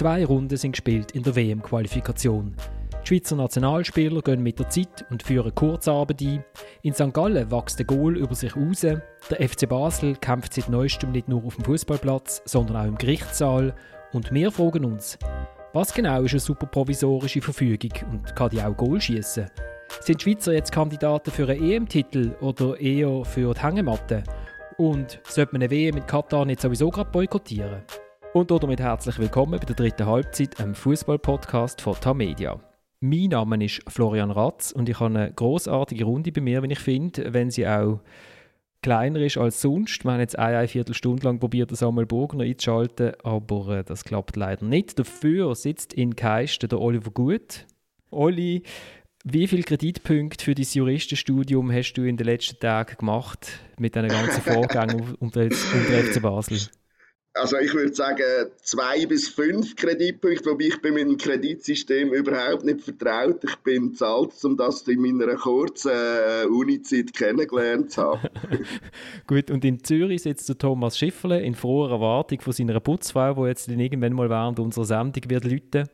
Zwei Runden sind gespielt in der WM-Qualifikation. Die Schweizer Nationalspieler gehen mit der Zeit und führen Kurzarbeit ein. In St. Gallen wächst der Goal über sich raus. Der FC Basel kämpft seit neuestem nicht nur auf dem Fußballplatz, sondern auch im Gerichtssaal. Und wir fragen uns, was genau ist eine super provisorische Verfügung und kann die auch Goal schießen? Sind die Schweizer jetzt Kandidaten für einen EM-Titel oder eher für die Hängematte? Und sollte man eine WM mit Katar nicht sowieso gerade boykottieren? Und damit herzlich willkommen bei der dritten Halbzeit, einem Fußball-Podcast von Tamedia. Mein Name ist Florian Ratz und ich habe eine großartige Runde bei mir, wenn ich finde, wenn sie auch kleiner ist als sonst. Wir haben jetzt eine, eine Viertelstunde lang probiert, Samuel Burgner einzuschalten, aber äh, das klappt leider nicht. Dafür sitzt in Keisten der Oliver Gut. Oli, wie viele Kreditpunkte für dein Juristenstudium hast du in den letzten Tagen gemacht mit diesen ganzen Vorgängen um den FC Basel? Also ich würde sagen zwei bis fünf Kreditpunkte, wobei ich bei meinem Kreditsystem überhaupt nicht vertraut. Ich bin zahlt, um das in meiner kurzen äh, Uni-Zeit kennengelernt zu haben. Gut, und in Zürich sitzt der Thomas Schifferle in froher Erwartung von seiner Putzfrau, die jetzt irgendwann mal während unserer Sendung wird läuten.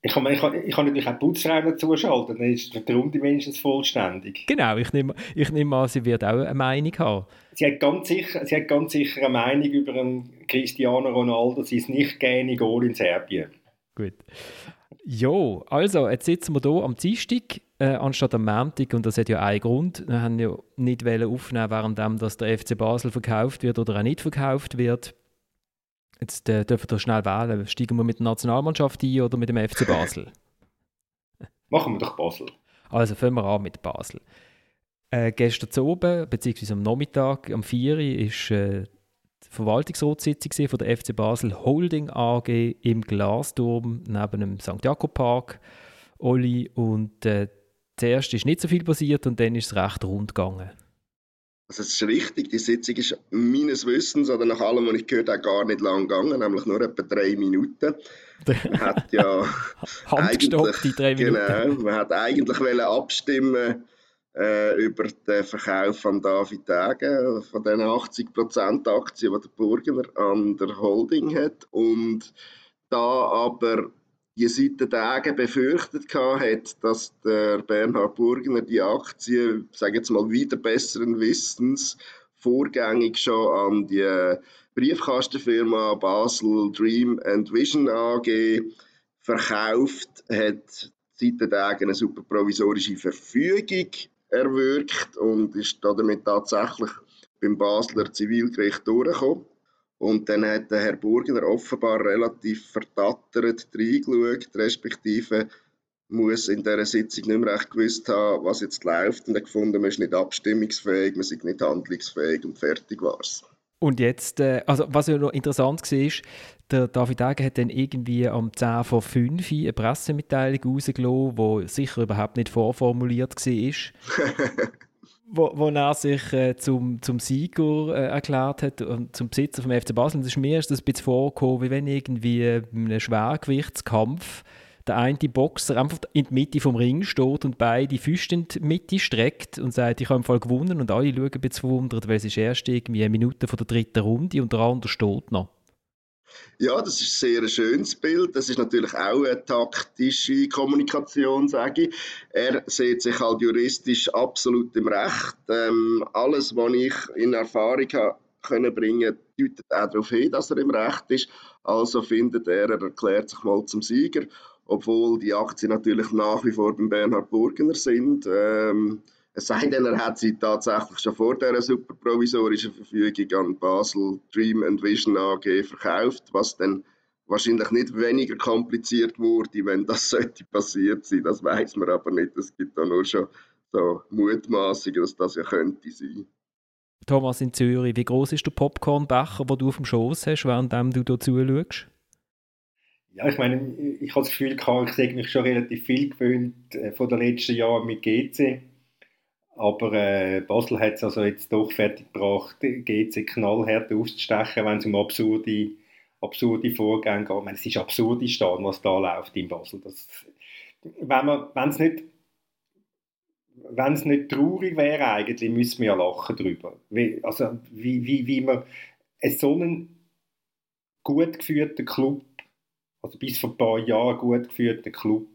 Ich kann, ich, kann, ich kann natürlich auch Putzfrauen zuschalten, dann ist die Runde wenigstens vollständig. Genau, ich nehme, ich nehme an, sie wird auch eine Meinung haben. Sie hat ganz sicher, sie hat ganz sicher eine Meinung über einen Cristiano Ronaldo, sie ist nicht gerne Goal in Serbien. Gut. Jo, also, jetzt sitzen wir hier am Dienstag äh, anstatt am Montag und das hat ja einen Grund. Wir haben ja nicht aufnehmen während dass der FC Basel verkauft wird oder auch nicht verkauft wird. Jetzt äh, dürfen wir schnell wählen. Steigen wir mit der Nationalmannschaft ein oder mit dem FC Basel? Machen wir doch Basel. Also fangen wir an mit Basel. Äh, gestern zu oben, beziehungsweise am Nachmittag, am 4. Uhr, ist äh, die Verwaltungsratssitzung von der FC Basel Holding AG im Glasturm neben dem St. Jakob Park. Oli und äh, zuerst ist nicht so viel passiert und dann ist es recht rund gegangen. Also es ist richtig, die Sitzung ist meines Wissens oder nach allem, was ich gehört habe, gar nicht lang gegangen, nämlich nur etwa drei Minuten. Man hat ja Handgestoppt, die drei Minuten. Genau, man hat eigentlich abstimmen äh, über den Verkauf von David Degen, von den 80% Aktien, die der Burgener an der Holding hat. Und da aber die Seite Tage befürchtet hat, dass der Bernhard Burgner die Aktie, sage jetzt mal wieder besseren Wissens, vorgängig schon an die Briefkastenfirma Basel Dream and Vision AG verkauft, hat die Seite Tage eine super provisorische Verfügung erwirkt und ist damit tatsächlich beim Basler Zivilgericht durchgekommen. Und dann hat der Herr Burgner offenbar relativ verdattert reingeschaut, respektive muss in dieser Sitzung nicht mehr recht gewusst haben, was jetzt läuft und er gefunden, man ist nicht abstimmungsfähig, man ist nicht handlungsfähig und fertig war es. Und jetzt, äh, also was ja noch interessant war, der David Ege hat dann irgendwie am 10 vor 5 eine Pressemitteilung rausgelassen, die sicher überhaupt nicht vorformuliert war. wo, wo er sich äh, zum, zum Sieger äh, erklärt hat und zum Besitzer vom FC Basel. Das ist mir ist das ein bisschen vorgekommen, wie wenn irgendwie in einem Schwergewichtskampf der eine Boxer einfach in die Mitte vom Ring steht und beide Füße in die Mitte streckt und sagt, ich habe im Fall gewonnen und alle schauen ein bisschen verwundert, weil es ist erst irgendwie eine Minute von der dritten Runde und der andere steht noch. Ja, das ist ein sehr schönes Bild. Das ist natürlich auch eine taktische Kommunikation, sage ich. Er sieht sich halt juristisch absolut im Recht. Ähm, alles, was ich in Erfahrung habe, können bringen, deutet auch darauf hin, dass er im Recht ist. Also findet er, er erklärt sich mal zum Sieger, obwohl die Aktien natürlich nach wie vor beim Bernhard Burgener sind. Ähm, es sei denn, er hat sie tatsächlich schon vor dieser super provisorischen Verfügung an Basel Dream and Vision AG verkauft, was dann wahrscheinlich nicht weniger kompliziert wurde, wenn das sollte passiert sein. Das weiß man aber nicht. Es gibt da nur schon so Mutmaßungen, dass das ja könnte sein. Thomas in Zürich, wie groß ist der Popcornbecher, den du auf dem Schoß hast, während du da zuschaust? Ja, ich meine, ich habe das Gefühl, ich habe mich schon relativ viel gewöhnt äh, von den letzten Jahren mit GC. Aber äh, Basel hat es also jetzt doch fertiggebracht, GC knallhart auszustechen, wenn es um absurde, absurde Vorgänge geht. Ich meine, es ist absurdistan, was da läuft in Basel. Das, wenn es nicht wenn es nicht traurig wäre, eigentlich, müssten wir ja lachen darüber. Wie, also, wie, wie, wie man so einen gut geführten Club also bis vor ein paar Jahren gut geführter Club,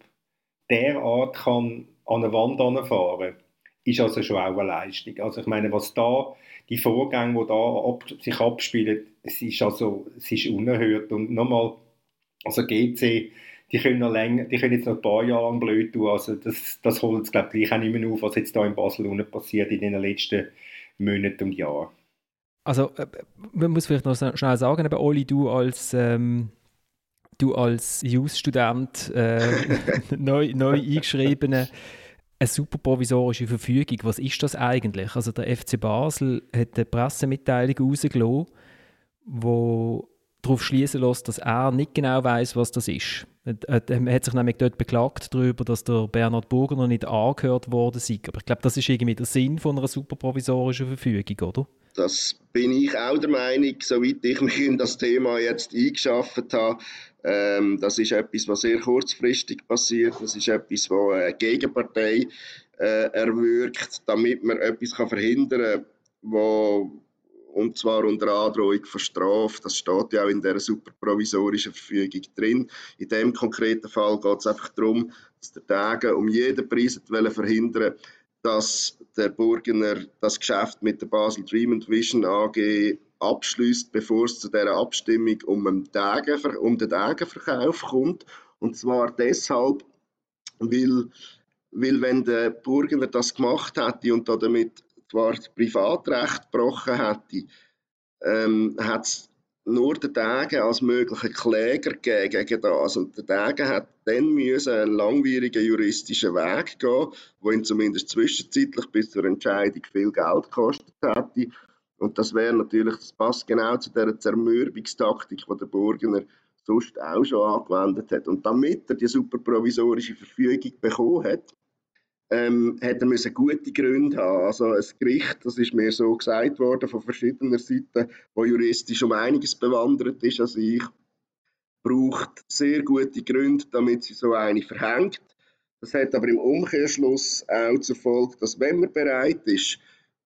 derart kann an eine Wand anfahren, ist also schon auch eine Leistung. Also ich meine, was da, die Vorgänge, die da ab, sich abspielen, es ist also, es ist unerhört. Und nochmal, also GC, die können, noch länger, die können jetzt noch ein paar Jahre lang blöd tun. Also das, das holt es, glaube ich, auch nicht mehr auf, was jetzt da in Basel unten passiert in den letzten Monaten und Jahren. Also, äh, man muss vielleicht noch schnell sagen, eben, Oli, du als, ähm, du als Jus-Student, äh, neu, neu eingeschriebene, eine super provisorische Verfügung, was ist das eigentlich? Also der FC Basel hat eine Pressemitteilung rausgelassen, wo darauf schließen lässt, dass er nicht genau weiß, was das ist. Er hat sich nämlich dort beklagt darüber, dass der Bernhard Burger noch nicht angehört worden sei. Aber ich glaube, das ist irgendwie der Sinn von einer superprovisorischen Verfügung, oder? Das bin ich auch der Meinung, soweit ich mich in das Thema jetzt eingeschafft habe. Ähm, das ist etwas, was sehr kurzfristig passiert. Das ist etwas, was eine Gegenpartei äh, erwirkt, damit man etwas kann verhindern kann, und zwar unter Androhung von Strafe. Das steht ja auch in der superprovisorischen Verfügung drin. In dem konkreten Fall geht es einfach darum, dass der Tage um jeden Preis verhindern dass der Burgener das Geschäft mit der Basel Dream Vision AG abschließt, bevor es zu der Abstimmung um den, Tagen, um den Tagenverkauf kommt. Und zwar deshalb, weil, weil wenn der Burgener das gemacht hätte und damit zwar das Privatrecht gebrochen hätte, ähm, hat es nur den Tage als möglichen Kläger gegen das. Und der Tage hat dann müssen einen langwierigen juristischen Weg gehen, wo ihn zumindest zwischenzeitlich bis zur Entscheidung viel Geld gekostet hätte. Und das wäre natürlich, das passt genau zu der Zermürbungstaktik, die der Burgener sonst auch schon angewendet hat. Und damit er die superprovisorische Verfügung bekommen hat, ähm, er müssen gute Gründe haben. Also ein Gericht, das ist mir so gesagt worden von verschiedenen Seiten, wo juristisch um einiges bewandert ist als ich, braucht sehr gute Gründe, damit sie so eine verhängt. Das hat aber im Umkehrschluss auch zur Folge, dass wenn man bereit ist,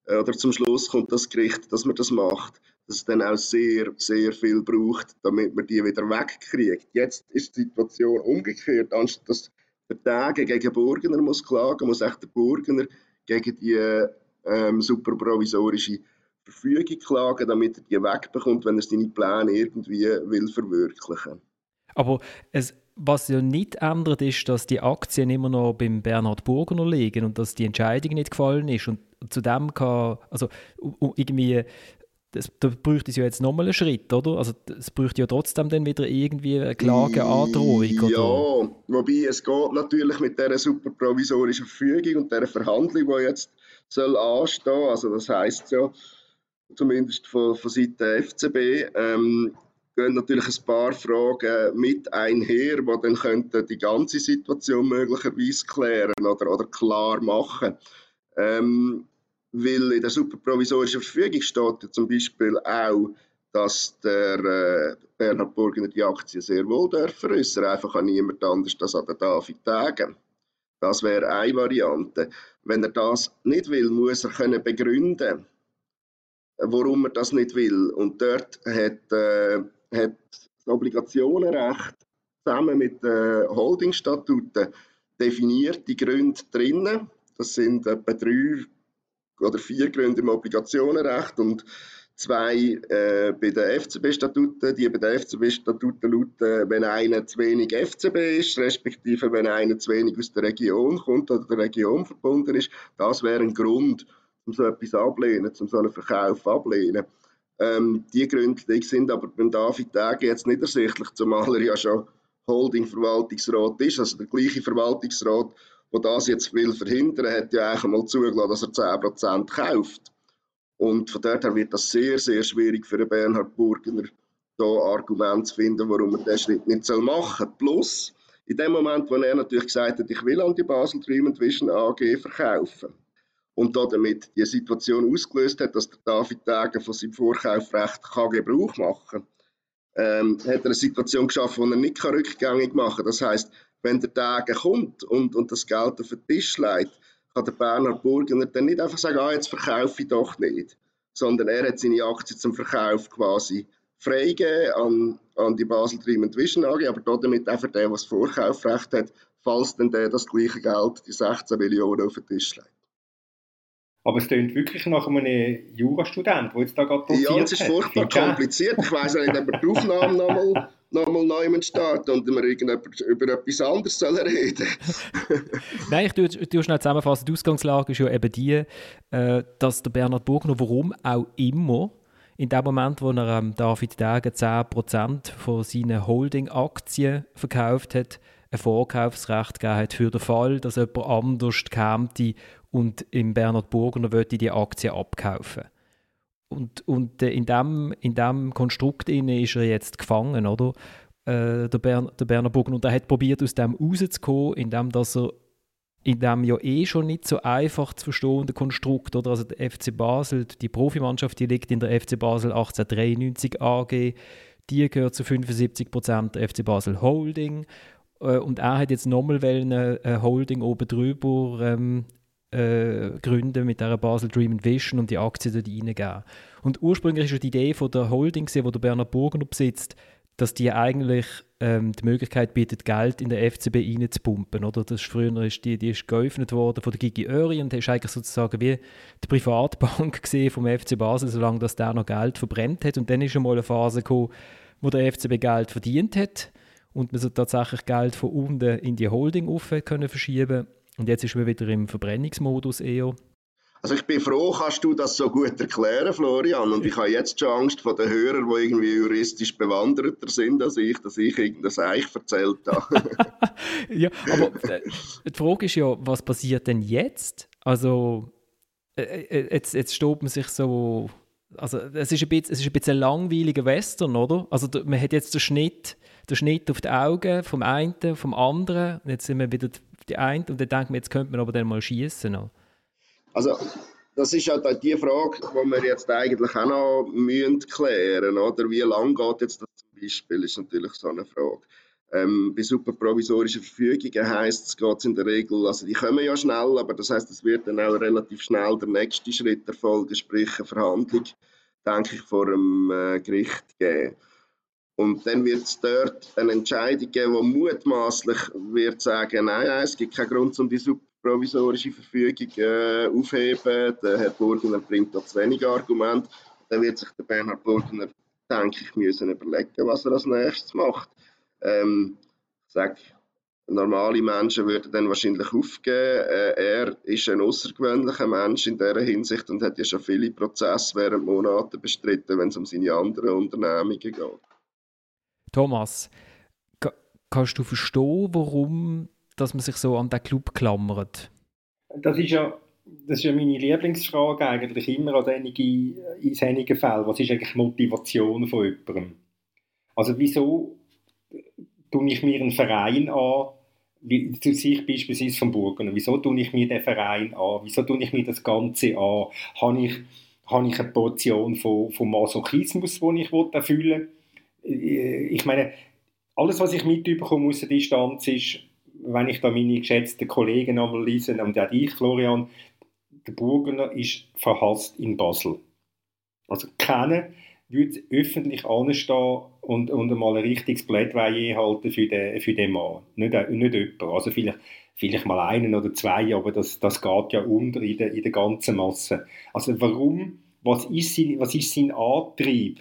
äh, oder zum Schluss kommt das Gericht, dass man das macht, dass es dann auch sehr, sehr viel braucht, damit man die wieder wegkriegt. Jetzt ist die Situation umgekehrt, anstatt dass der Tage gegen Burgener muss klagen, muss echt der Burgener gegen die ähm, superprovisorische Verfügung klagen, damit er die wegbekommt, wenn er seine Pläne irgendwie will verwirklichen. Aber es, was ja nicht ändert, ist, dass die Aktien immer noch beim Bernhard Burgener liegen und dass die Entscheidung nicht gefallen ist. Und zu dem kann, also irgendwie das, da bräuchte es ja jetzt nochmal einen Schritt, oder? Also es bräuchte ja trotzdem dann wieder irgendwie eine Klageandrohung, oder? Ja, wobei es geht natürlich mit dieser super provisorischen Verfügung und dieser Verhandlung, die jetzt soll anstehen, also das heisst ja, zumindest von, von Seiten der FCB, ähm, gehen natürlich ein paar Fragen mit einher, die dann könnten die ganze Situation möglicherweise klären oder, oder klar machen. Ähm, weil in der superprovisorischen Verfügung steht ja zum Beispiel auch, dass der äh, Bernhard Burgener die Aktien sehr wohl dürfen äußern, einfach an niemand anders als an den David Tagen. Das wäre eine Variante. Wenn er das nicht will, muss er können begründen, warum er das nicht will. Und dort hat, äh, hat das Obligationenrecht zusammen mit den Holdingstatuten definiert die Gründe drinnen. Das sind etwa drei oder vier Gründe im Obligationenrecht und zwei äh, bei den FCB-Statuten. Die bei den FCB-Statuten lauten, wenn einer zu wenig FCB ist, respektive wenn einer zu wenig aus der Region kommt oder der Region verbunden ist. Das wäre ein Grund, um so etwas ablehnen, um so einen Verkauf ablehnen. Ähm, die Gründe sind aber beim David Tage jetzt nicht ersichtlich, zumal er ja schon Holding-Verwaltungsrat ist, also der gleiche Verwaltungsrat, der das jetzt will verhindern, hat ja eigentlich mal zugelassen, dass er 10% kauft. Und von dort her wird das sehr, sehr schwierig für den Bernhard Burgener, da Argument zu finden, warum er diesen Schritt nicht machen soll. Plus, in dem Moment, wo er natürlich gesagt hat, ich will an die Basel Dream Vision AG verkaufen und damit die Situation ausgelöst hat, dass der David Tage von seinem Vorkaufrecht kann Gebrauch machen kann, ähm, hat er eine Situation geschaffen, die er nicht rückgängig machen kann. Das heißt, wenn der Tag kommt und, und das Geld auf den Tisch legt, kann der Berner Burgener dann nicht einfach sagen, ah, jetzt verkaufe ich doch nicht, sondern er hat seine Aktie zum Verkauf quasi freigeben an, an die Basel Dream Vision AG, aber damit auch für den, der das Vorkaufrecht hat, falls dann der das gleiche Geld, die 16 Millionen, auf den Tisch legt. Aber es klingt wirklich nach einem Jurastudent, der jetzt da gerade doziert Ja, es ist furchtbar kompliziert. Ich weiss nicht, ob er die Aufnahme nochmal nochmal neu starten und wir über etwas anderes sollen reden Nein, ich tue, tue schnell zusammenfassen. Die Ausgangslage ist ja eben die, äh, dass der Bernhard Burgner, warum auch immer, in dem Moment, wo er ähm, David Degen 10% von seinen Holding-Aktien verkauft hat, ein Vorkaufsrecht gegeben hat für den Fall, dass jemand anders käme und im Bernhard Burgner wollte die Aktie abkaufen. Und, und äh, in dem, in dem Konstrukt ist er jetzt gefangen, oder? Äh, der, Bern, der Bernhard Burgner. Und er hat probiert, aus dem rauszukommen, indem dass er in dem ja eh schon nicht so einfach zu verstehende Konstrukt, oder? Also der FC Basel, die Profimannschaft, die liegt in der FC Basel 1893 AG, die gehört zu 75% der FC Basel Holding äh, und er hat jetzt nochmal eine Holding oben drüber ähm, äh, gründen mit der Basel Dream Vision und die Aktien dort reingeben. Und ursprünglich war die Idee von der Holding, die der Bernhard Burger besitzt, dass die eigentlich ähm, die Möglichkeit bietet, Geld in der FCB reinzupumpen. Oder? Das ist früher ist die, die ist geöffnet worden von der Gigi Öri und ist eigentlich sozusagen wie die Privatbank gesehen vom FC Basel, solange dass der noch Geld verbrennt hat. Und dann ist schon mal eine Phase gekommen, wo der FCB Geld verdient hat und man so tatsächlich Geld von unten in die Holding auf können verschieben und jetzt ist man wieder im Verbrennungsmodus eher. Also ich bin froh, kannst du das so gut erklären, Florian. Und ich habe jetzt schon Angst vor den Hörern, die irgendwie juristisch bewanderter sind als ich, dass ich irgendein Eich erzählt habe. ja, aber äh, die Frage ist ja, was passiert denn jetzt? Also äh, äh, jetzt, jetzt steht man sich so... Also es ist, ein bisschen, es ist ein bisschen langweiliger Western, oder? Also man hat jetzt den Schnitt, den Schnitt auf die Augen vom einen, vom anderen. Und jetzt sind wir wieder die eine und dann denkt man, jetzt könnte man aber dann mal schießen. Also das ist ja die Frage, die wir jetzt eigentlich auch noch müssen klären oder Wie lange geht jetzt das zum Beispiel, ist natürlich so eine Frage. Ähm, bei superprovisorischen Verfügungen heisst es, geht in der Regel, also die kommen ja schnell, aber das heißt, es wird dann auch relativ schnell der nächste Schritt erfolgen, sprich eine Verhandlung, denke ich, vor einem äh, Gericht geben. Und dann wird es dort eine Entscheidung geben, die mutmaßlich wird sagen, nein, nein, es gibt keinen Grund, um die provisorische Verfügung äh, aufheben. Der Herr Burgener bringt da zu wenig Argumente. Dann wird sich der Bernhard Burgener, denke ich, müssen überlegen, was er als nächstes macht. Ähm, ich sage, normale Menschen würden dann wahrscheinlich aufgeben. Äh, er ist ein außergewöhnlicher Mensch in dieser Hinsicht und hat ja schon viele Prozesse während Monaten bestritten, wenn es um seine anderen Unternehmungen geht. Thomas, kannst du verstehen, warum dass man sich so an den Club klammert? Das ist ja, das ist ja meine Lieblingsfrage eigentlich immer an einigen, in einigen Fällen. Was ist eigentlich Motivation von jemandem? Also wieso tue ich mir einen Verein an, wie zu sich beispielsweise vom Burgener, wieso tue ich mir den Verein an? Wieso tue ich mir das Ganze an? Habe ich, habe ich eine Portion von, von Masochismus, die ich erfüllen will? Äh, ich meine, alles, was ich mitbekomme aus der Distanz ist, wenn ich da meine geschätzten Kollegen einmal lese, und auch dich, Florian, der Burgener ist verhasst in Basel. Also keiner würde öffentlich anstehen und, und einmal ein richtiges Plädoyer halten für den, für den Mann. Nicht, nicht jemand. Also vielleicht, vielleicht mal einen oder zwei, aber das, das geht ja unter in der, in der ganzen Masse. Also warum, was ist, sein, was ist sein Antrieb,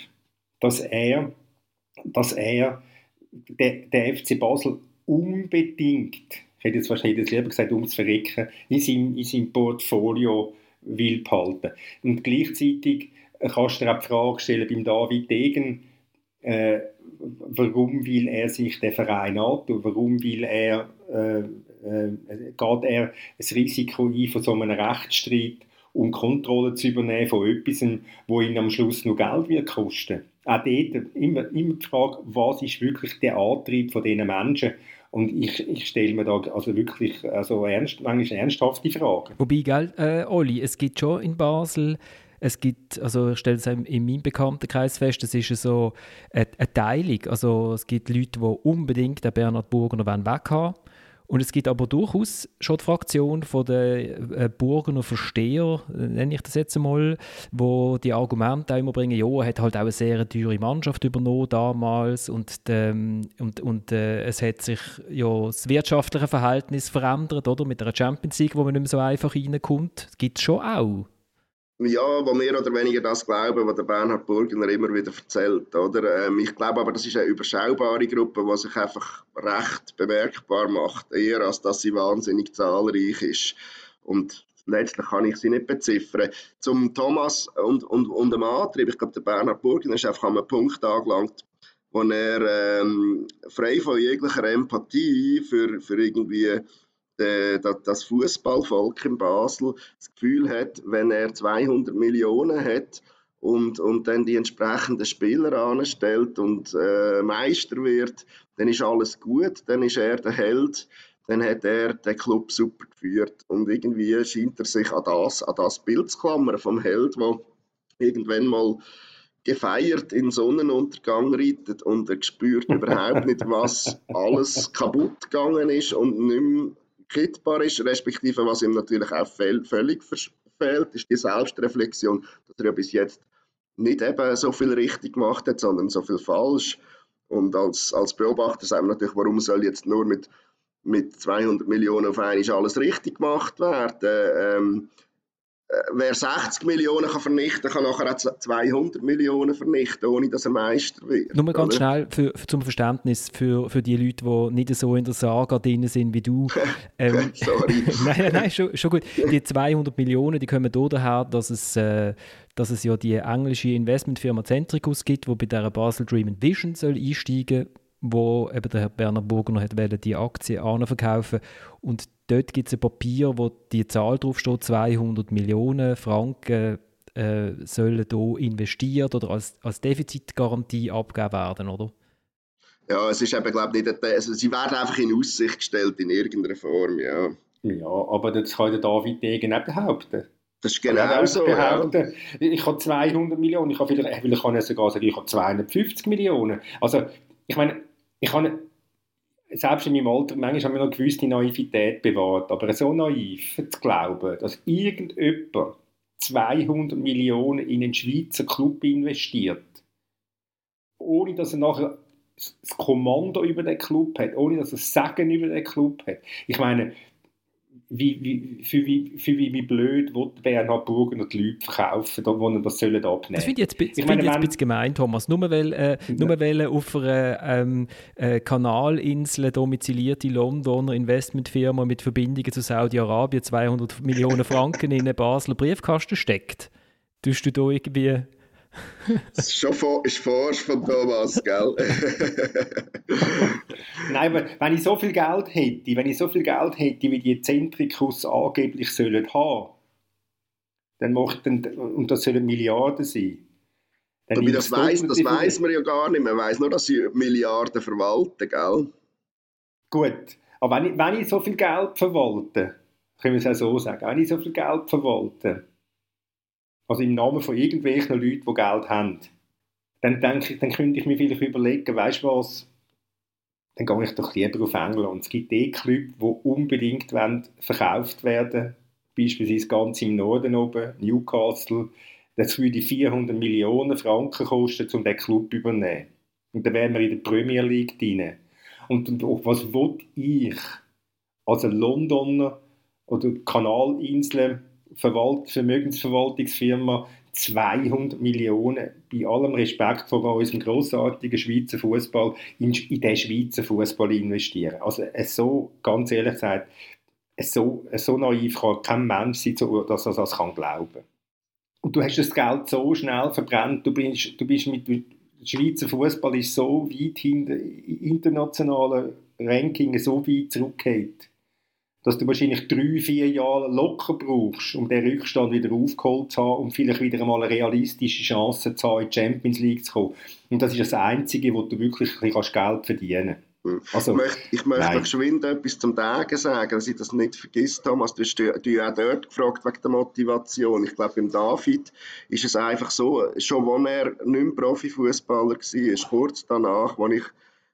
dass er dass er der, der FC Basel unbedingt, ich hätte jetzt wahrscheinlich lieber gesagt, ums Verrecken, in seinem, in seinem Portfolio will behalten. Und gleichzeitig kannst du dir auch die Frage stellen beim David Degen, äh, warum will er sich den Verein antun? Warum will er, äh, äh, geht er das Risiko ein von so einem Rechtsstreit, um Kontrolle zu übernehmen von etwas, wo ihn am Schluss nur Geld wird kosten? auch dort immer, immer die Frage, was ist wirklich der Antrieb von diesen Menschen? Und ich, ich stelle mir da also wirklich also ernst, manchmal ernsthafte Fragen. Wobei, gell, äh, Oli, es gibt schon in Basel es gibt, also ich stelle es in meinem Bekanntenkreis fest, es ist so eine, eine Teilung. Also es gibt Leute, die unbedingt den Bernhard Burger noch weghaben Und es gibt aber durchaus schon die Fraktion von den äh, Burgener Versteher, äh, nenne ich das jetzt einmal, wo die Argumente auch immer bringen, ja, er hat halt auch eine sehr teure Mannschaft übernommen damals und, ähm, und, und äh, es hat sich ja das wirtschaftliche Verhältnis verändert, oder? Mit der Champions League, wo man nicht mehr so einfach reinkommt. Das gibt es schon auch ja, wo mehr oder weniger das glauben, was der Bernhard Burgener immer wieder erzählt. Oder? Ähm, ich glaube aber, das ist eine überschaubare Gruppe, die sich einfach recht bemerkbar macht, eher als dass sie wahnsinnig zahlreich ist. Und letztlich kann ich sie nicht beziffern. Zum Thomas und, und, und dem Antrieb, ich glaube, der Bernhard Burgener ist einfach an einem Punkt angelangt, wo er ähm, frei von jeglicher Empathie für, für irgendwie das Fußballvolk in Basel das Gefühl hat, wenn er 200 Millionen hat und, und dann die entsprechenden Spieler anstellt und äh, Meister wird, dann ist alles gut, dann ist er der Held, dann hat er den Club super geführt. Und irgendwie scheint er sich an das, an das Bild zu klammern vom Held, der irgendwann mal gefeiert in Sonnenuntergang reitet und er spürt überhaupt nicht, was alles kaputt gegangen ist und nicht mehr kittbar ist, respektive was ihm natürlich auch völlig fehlt, ist die Selbstreflexion, dass er ja bis jetzt nicht eben so viel richtig gemacht hat, sondern so viel falsch. Und als, als Beobachter sagen wir natürlich, warum soll jetzt nur mit, mit 200 Millionen auf einmal alles richtig gemacht werden? Ähm, äh, wer 60 Millionen kann vernichten kann, kann nachher auch 200 Millionen vernichten, ohne dass er Meister wird. Nur ganz oder? schnell für, für, zum Verständnis für, für die Leute, die nicht so in der Saga drin sind wie du. Ähm, Sorry. nein, nein, schon, schon gut. Die 200 Millionen, die kommen daher, dass es, äh, dass es ja die englische Investmentfirma Centricus gibt, die bei der Basel Dream Vision soll einsteigen soll wo eben der Herr Berner Burger hat die Aktie verkaufen und dort gibt es ein Papier, wo die Zahl draufsteht, 200 Millionen Franken äh, sollen hier investiert oder als, als Defizitgarantie abgegeben werden, oder? Ja, es ist eben, glaube ich, nicht, also sie werden einfach in Aussicht gestellt in irgendeiner Form, ja. Ja, aber das kann der David Degen nicht behaupten. Das ist genau so, behaupten. Ja. Ich habe 200 Millionen, ich habe vielleicht, ich kann sogar sagen, ich habe 250 Millionen. Also, ich meine, ich habe selbst in meinem Alter manchmal haben wir noch gewisse Naivität bewahrt, aber so naiv zu glauben, dass irgendjemand 200 Millionen in einen Schweizer Club investiert, ohne dass er nachher das Kommando über den Club hat, ohne dass er das Sagen über den Club hat. Ich meine, wie, wie, für, wie, für wie, wie blöd will Bernhard Burger noch die Leute verkaufen, da, wo das sollen abnehmen? Das finde ich jetzt, ich meine, jetzt ein bisschen gemein, Thomas. Nur weil, äh, nur weil auf einer ähm, äh, Kanalinsel domizilierte Londoner Investmentfirma mit Verbindungen zu Saudi-Arabien 200 Millionen Franken in einen Basler Briefkasten steckt, tust du da irgendwie das ist schon vor, ist forsch von Thomas, gell? Nein, aber wenn ich so viel Geld hätte, wenn ich so viel Geld hätte, wie die Zentrikus angeblich sollen haben, dann macht dann, und das sollen Milliarden sein. Dann aber das weiß das weiss man ja gar nicht. Man weiß nur, dass sie Milliarden verwalten, gell? Gut, aber wenn ich, wenn ich so viel Geld verwalte, können wir es auch so sagen, wenn ich so viel Geld verwalte, also im Namen von irgendwelchen Leuten, die Geld haben, dann denke ich, dann könnte ich mir vielleicht überlegen, weißt du was, dann gehe ich doch lieber auf England. Es gibt eh Clubs, die unbedingt verkauft werden beispielsweise ganz im Norden oben, Newcastle. Das würde 400 Millionen Franken kosten, um diesen Club zu übernehmen. Und dann wären wir in der Premier League drin. Und, und was will ich als Londoner oder Kanalinseln Verwalt Vermögensverwaltungsfirma 200 Millionen, bei allem Respekt vor unserem grossartigen Schweizer Fußball, in, in den Schweizer Fußball investieren. Also so, ganz ehrlich gesagt, so, so naiv kann kein Mensch sein, dass er das kann glauben Und du hast das Geld so schnell verbrannt, du bist, du bist mit, Schweizer Fußball ist so weit hinter internationalen Ranking so weit zurückgeht dass du wahrscheinlich drei, vier Jahre locker brauchst, um den Rückstand wieder aufgeholt zu haben und vielleicht wieder einmal eine realistische Chance zu haben, in die Champions League zu kommen. Und das ist das Einzige, wo du wirklich ein bisschen Geld verdienen kannst. Also, ich möchte, ich möchte noch geschwind etwas zum Tagen sagen, dass ich das nicht vergisst, Thomas. Du hast dich auch dort gefragt wegen der Motivation. Ich glaube, beim David ist es einfach so, schon als er nicht mehr Profifußballer war, kurz danach, als ich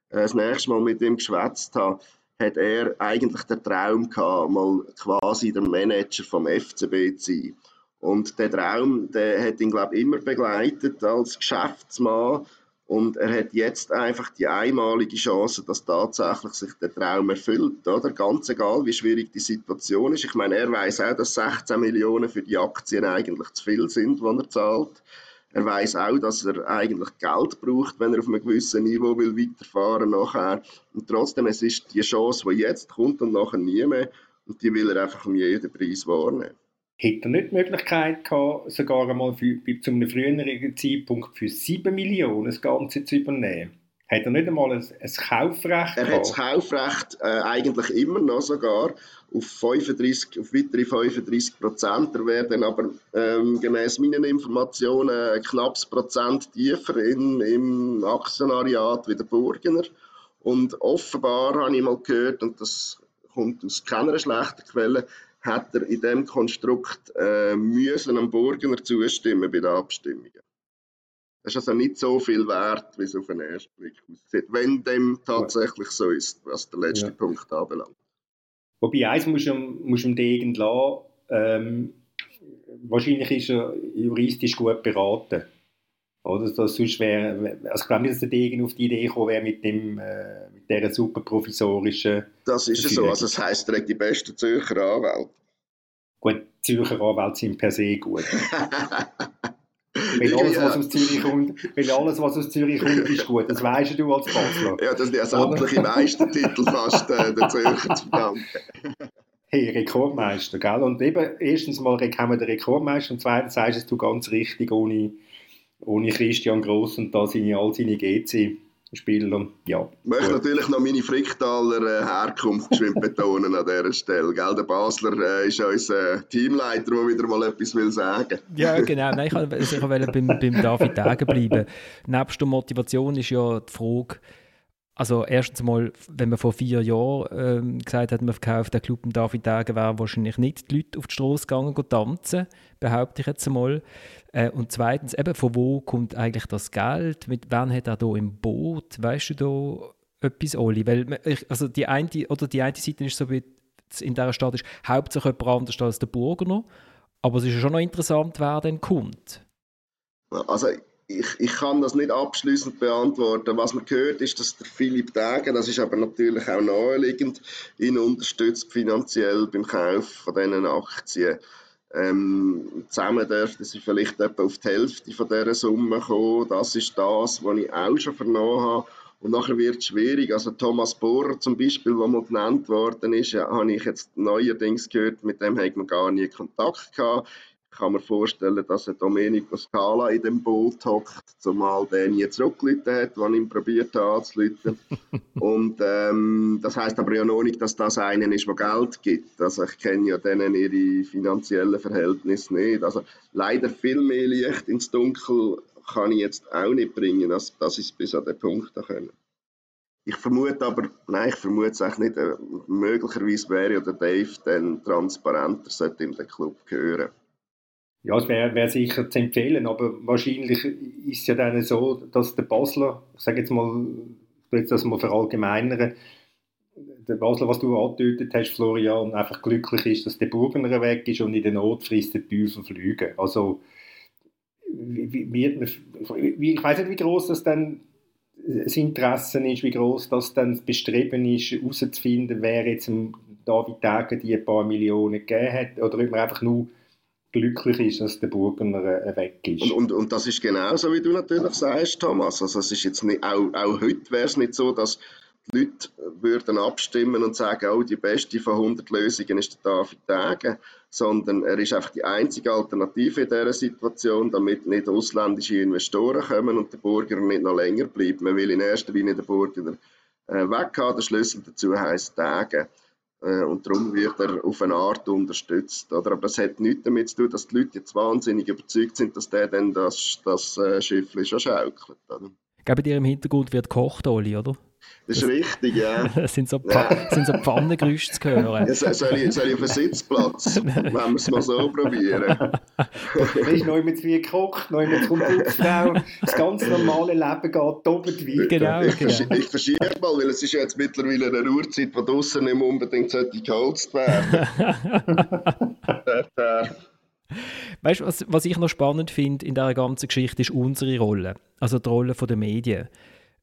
äh, das nächste Mal mit ihm geschwätzt habe, hat er eigentlich den Traum gehabt, mal quasi der Manager vom FCB zu sein. Und der Traum, der hat ihn, glaube ich, immer begleitet als Geschäftsmann. Und er hat jetzt einfach die einmalige Chance, dass tatsächlich sich der Traum erfüllt, oder? Ganz egal, wie schwierig die Situation ist. Ich meine, er weiß auch, dass 16 Millionen für die Aktien eigentlich zu viel sind, die er zahlt. Er weiß auch, dass er eigentlich Geld braucht, wenn er auf einem gewissen Niveau will weiterfahren nachher. Und trotzdem, es ist die Chance, die jetzt kommt und nachher nie mehr. Und die will er einfach um jeden Preis wahrnehmen. Hätte er nicht die Möglichkeit gehabt, sogar einmal für, zu einem früheren Zeitpunkt für 7 Millionen das Ganze zu übernehmen? Hat er nicht einmal ein, ein Kaufrecht Er hat das Kaufrecht äh, eigentlich immer noch sogar auf, 35, auf weitere 35 Prozent. Er wäre dann aber ähm, gemäß meinen Informationen ein knappes Prozent tiefer in, im Aktionariat wie der Burgener. Und offenbar habe ich mal gehört, und das kommt aus keiner schlechten Quelle, hat er in diesem Konstrukt äh, müssen am Burgener zustimmen bei den Abstimmungen. Das ist also nicht so viel wert, wie es auf den ersten Blick aussieht, wenn dem tatsächlich so ist, was der letzte ja. Punkt anbelangt. Wobei eins muss dem Degen lassen, ähm, wahrscheinlich ist er juristisch gut beraten. Oder? Das sonst wäre, also ich glaube nicht, dass der Degen auf die Idee gekommen wäre mit, dem, äh, mit dieser super provisorischen... Das ist ja so, also das heisst, er hat die besten Zürcher Anwälte. Gut, Zürcher Anwälte sind per se gut. Weil alles, was aus Zürich kommt, weil alles, was aus Zürich kommt, ist gut. Das weißt du als Basler. Ja, das sind ja sämtliche Meistertitel fast äh, der Zürcher zu verdanken. Hey, Rekordmeister, gell? Und eben, erstens mal haben wir den Rekordmeister und zweitens sagst du ganz richtig, ohne, ohne Christian Gross und da seine, all seine GC Spieler, ja. Ich möchte gut. natürlich noch meine Fricktaler äh, Herkunft betonen an dieser Stelle. Gell? Der Basler äh, ist unser Teamleiter, der wieder mal etwas will sagen Ja, genau. Nein, ich wollte sicher beim, beim David Degen bleiben. Nebst der Motivation ist ja die Frage, also erstens mal, wenn man vor vier Jahren ähm, gesagt hat, man verkauft den Club David Degen, wären wahrscheinlich nicht die Leute auf die Straße gegangen und tanzen, behaupte ich jetzt mal. Äh, und zweitens, eben, von wo kommt eigentlich das Geld? Mit wem hat er da im Boot? Weißt du da etwas, Oli? Weil, also die eine, oder die eine Seite ist so wie in dieser Stadt ist hauptsächlich jemand anders als der Burgener. Aber es ist schon noch interessant, wer denn kommt. Also ich, ich kann das nicht abschließend beantworten. Was man hört, ist, dass der Philipp Degen, das ist aber natürlich auch naheliegend, ihn unterstützt finanziell beim Kauf von diesen Aktien. Ähm, zusammen dürften sie vielleicht etwa auf die Hälfte von dieser Summe kommen. Das ist das, was ich auch schon vernommen habe. Und nachher wird es schwierig. Also Thomas Bohrer zum Beispiel, der mal genannt worden ist, ja, habe ich jetzt neuerdings gehört, mit dem hat man gar nie Kontakt gehabt. Kann mir vorstellen, dass ein Domenico Scala in dem Boot hockt, zumal der nie zurückgelitten hat, wenn ihn probiert hat anzuleiten. Und ähm, das heißt aber ja noch nicht, dass das einen ist, der Geld gibt. Also ich kenne ja denen ihre finanziellen Verhältnisse nicht. Also leider viel mehr Licht ins Dunkel kann ich jetzt auch nicht bringen, dass, dass ich es bis an den Punkt können. Ich vermute aber, nein, ich vermute es eigentlich nicht. Äh, möglicherweise wäre ja der Dave dann transparenter, sollte ihm der Club gehören. Ja, es wäre wär sicher zu empfehlen, aber wahrscheinlich ist es ja dann so, dass der Basler, ich sage jetzt mal, jetzt das mal verallgemeinern, der Basler, was du angetötet hast, Florian, einfach glücklich ist, dass der Burgener weg ist und in der Not frisst der Teufel fliegen. Also, wie, wie, ich weiß nicht, wie groß das dann das Interesse ist, wie groß das dann das Bestreben ist, herauszufinden, wer jetzt David Tage die ein paar Millionen gegeben hat, oder ob man einfach nur glücklich ist, dass der Burgener äh, weg ist. Und, und, und das ist genauso, wie du natürlich sagst, Thomas. Also es ist jetzt nicht, auch, auch heute wäre es nicht so, dass die Leute würden abstimmen und sagen, oh, die beste von 100 Lösungen ist der David Degen, sondern er ist einfach die einzige Alternative in dieser Situation, damit nicht ausländische Investoren kommen und der Burger nicht noch länger bleibt. Man will in erster Linie den Burger äh, weg haben. Der Schlüssel dazu heisst Degen. Äh, und darum wird er auf eine Art unterstützt. Oder? Aber das hat nichts damit zu tun, dass die Leute jetzt wahnsinnig überzeugt sind, dass der dann das, das äh, Schiff schon schaukelt. Oder? Dir im Hintergrund wird gekocht, Oli, oder? Das ist richtig, ja. Das sind so, ja. sind so Pfannengeräusche zu hören. Ja, soll, ich, soll ich auf den Sitzplatz, wenn wir es mal so probieren? Weißt du, neu mit wie gekocht, neu mit kommt Frau, das ganz normale Leben geht doppelt weiter. Genau, ich, genau. Verschiebe, ich verschiebe mal, weil es ist ja jetzt mittlerweile eine Uhrzeit, wo draußen nicht mehr unbedingt geholzt werden Weißt du, was, was ich noch spannend finde in dieser ganzen Geschichte, ist unsere Rolle. Also die Rolle der Medien.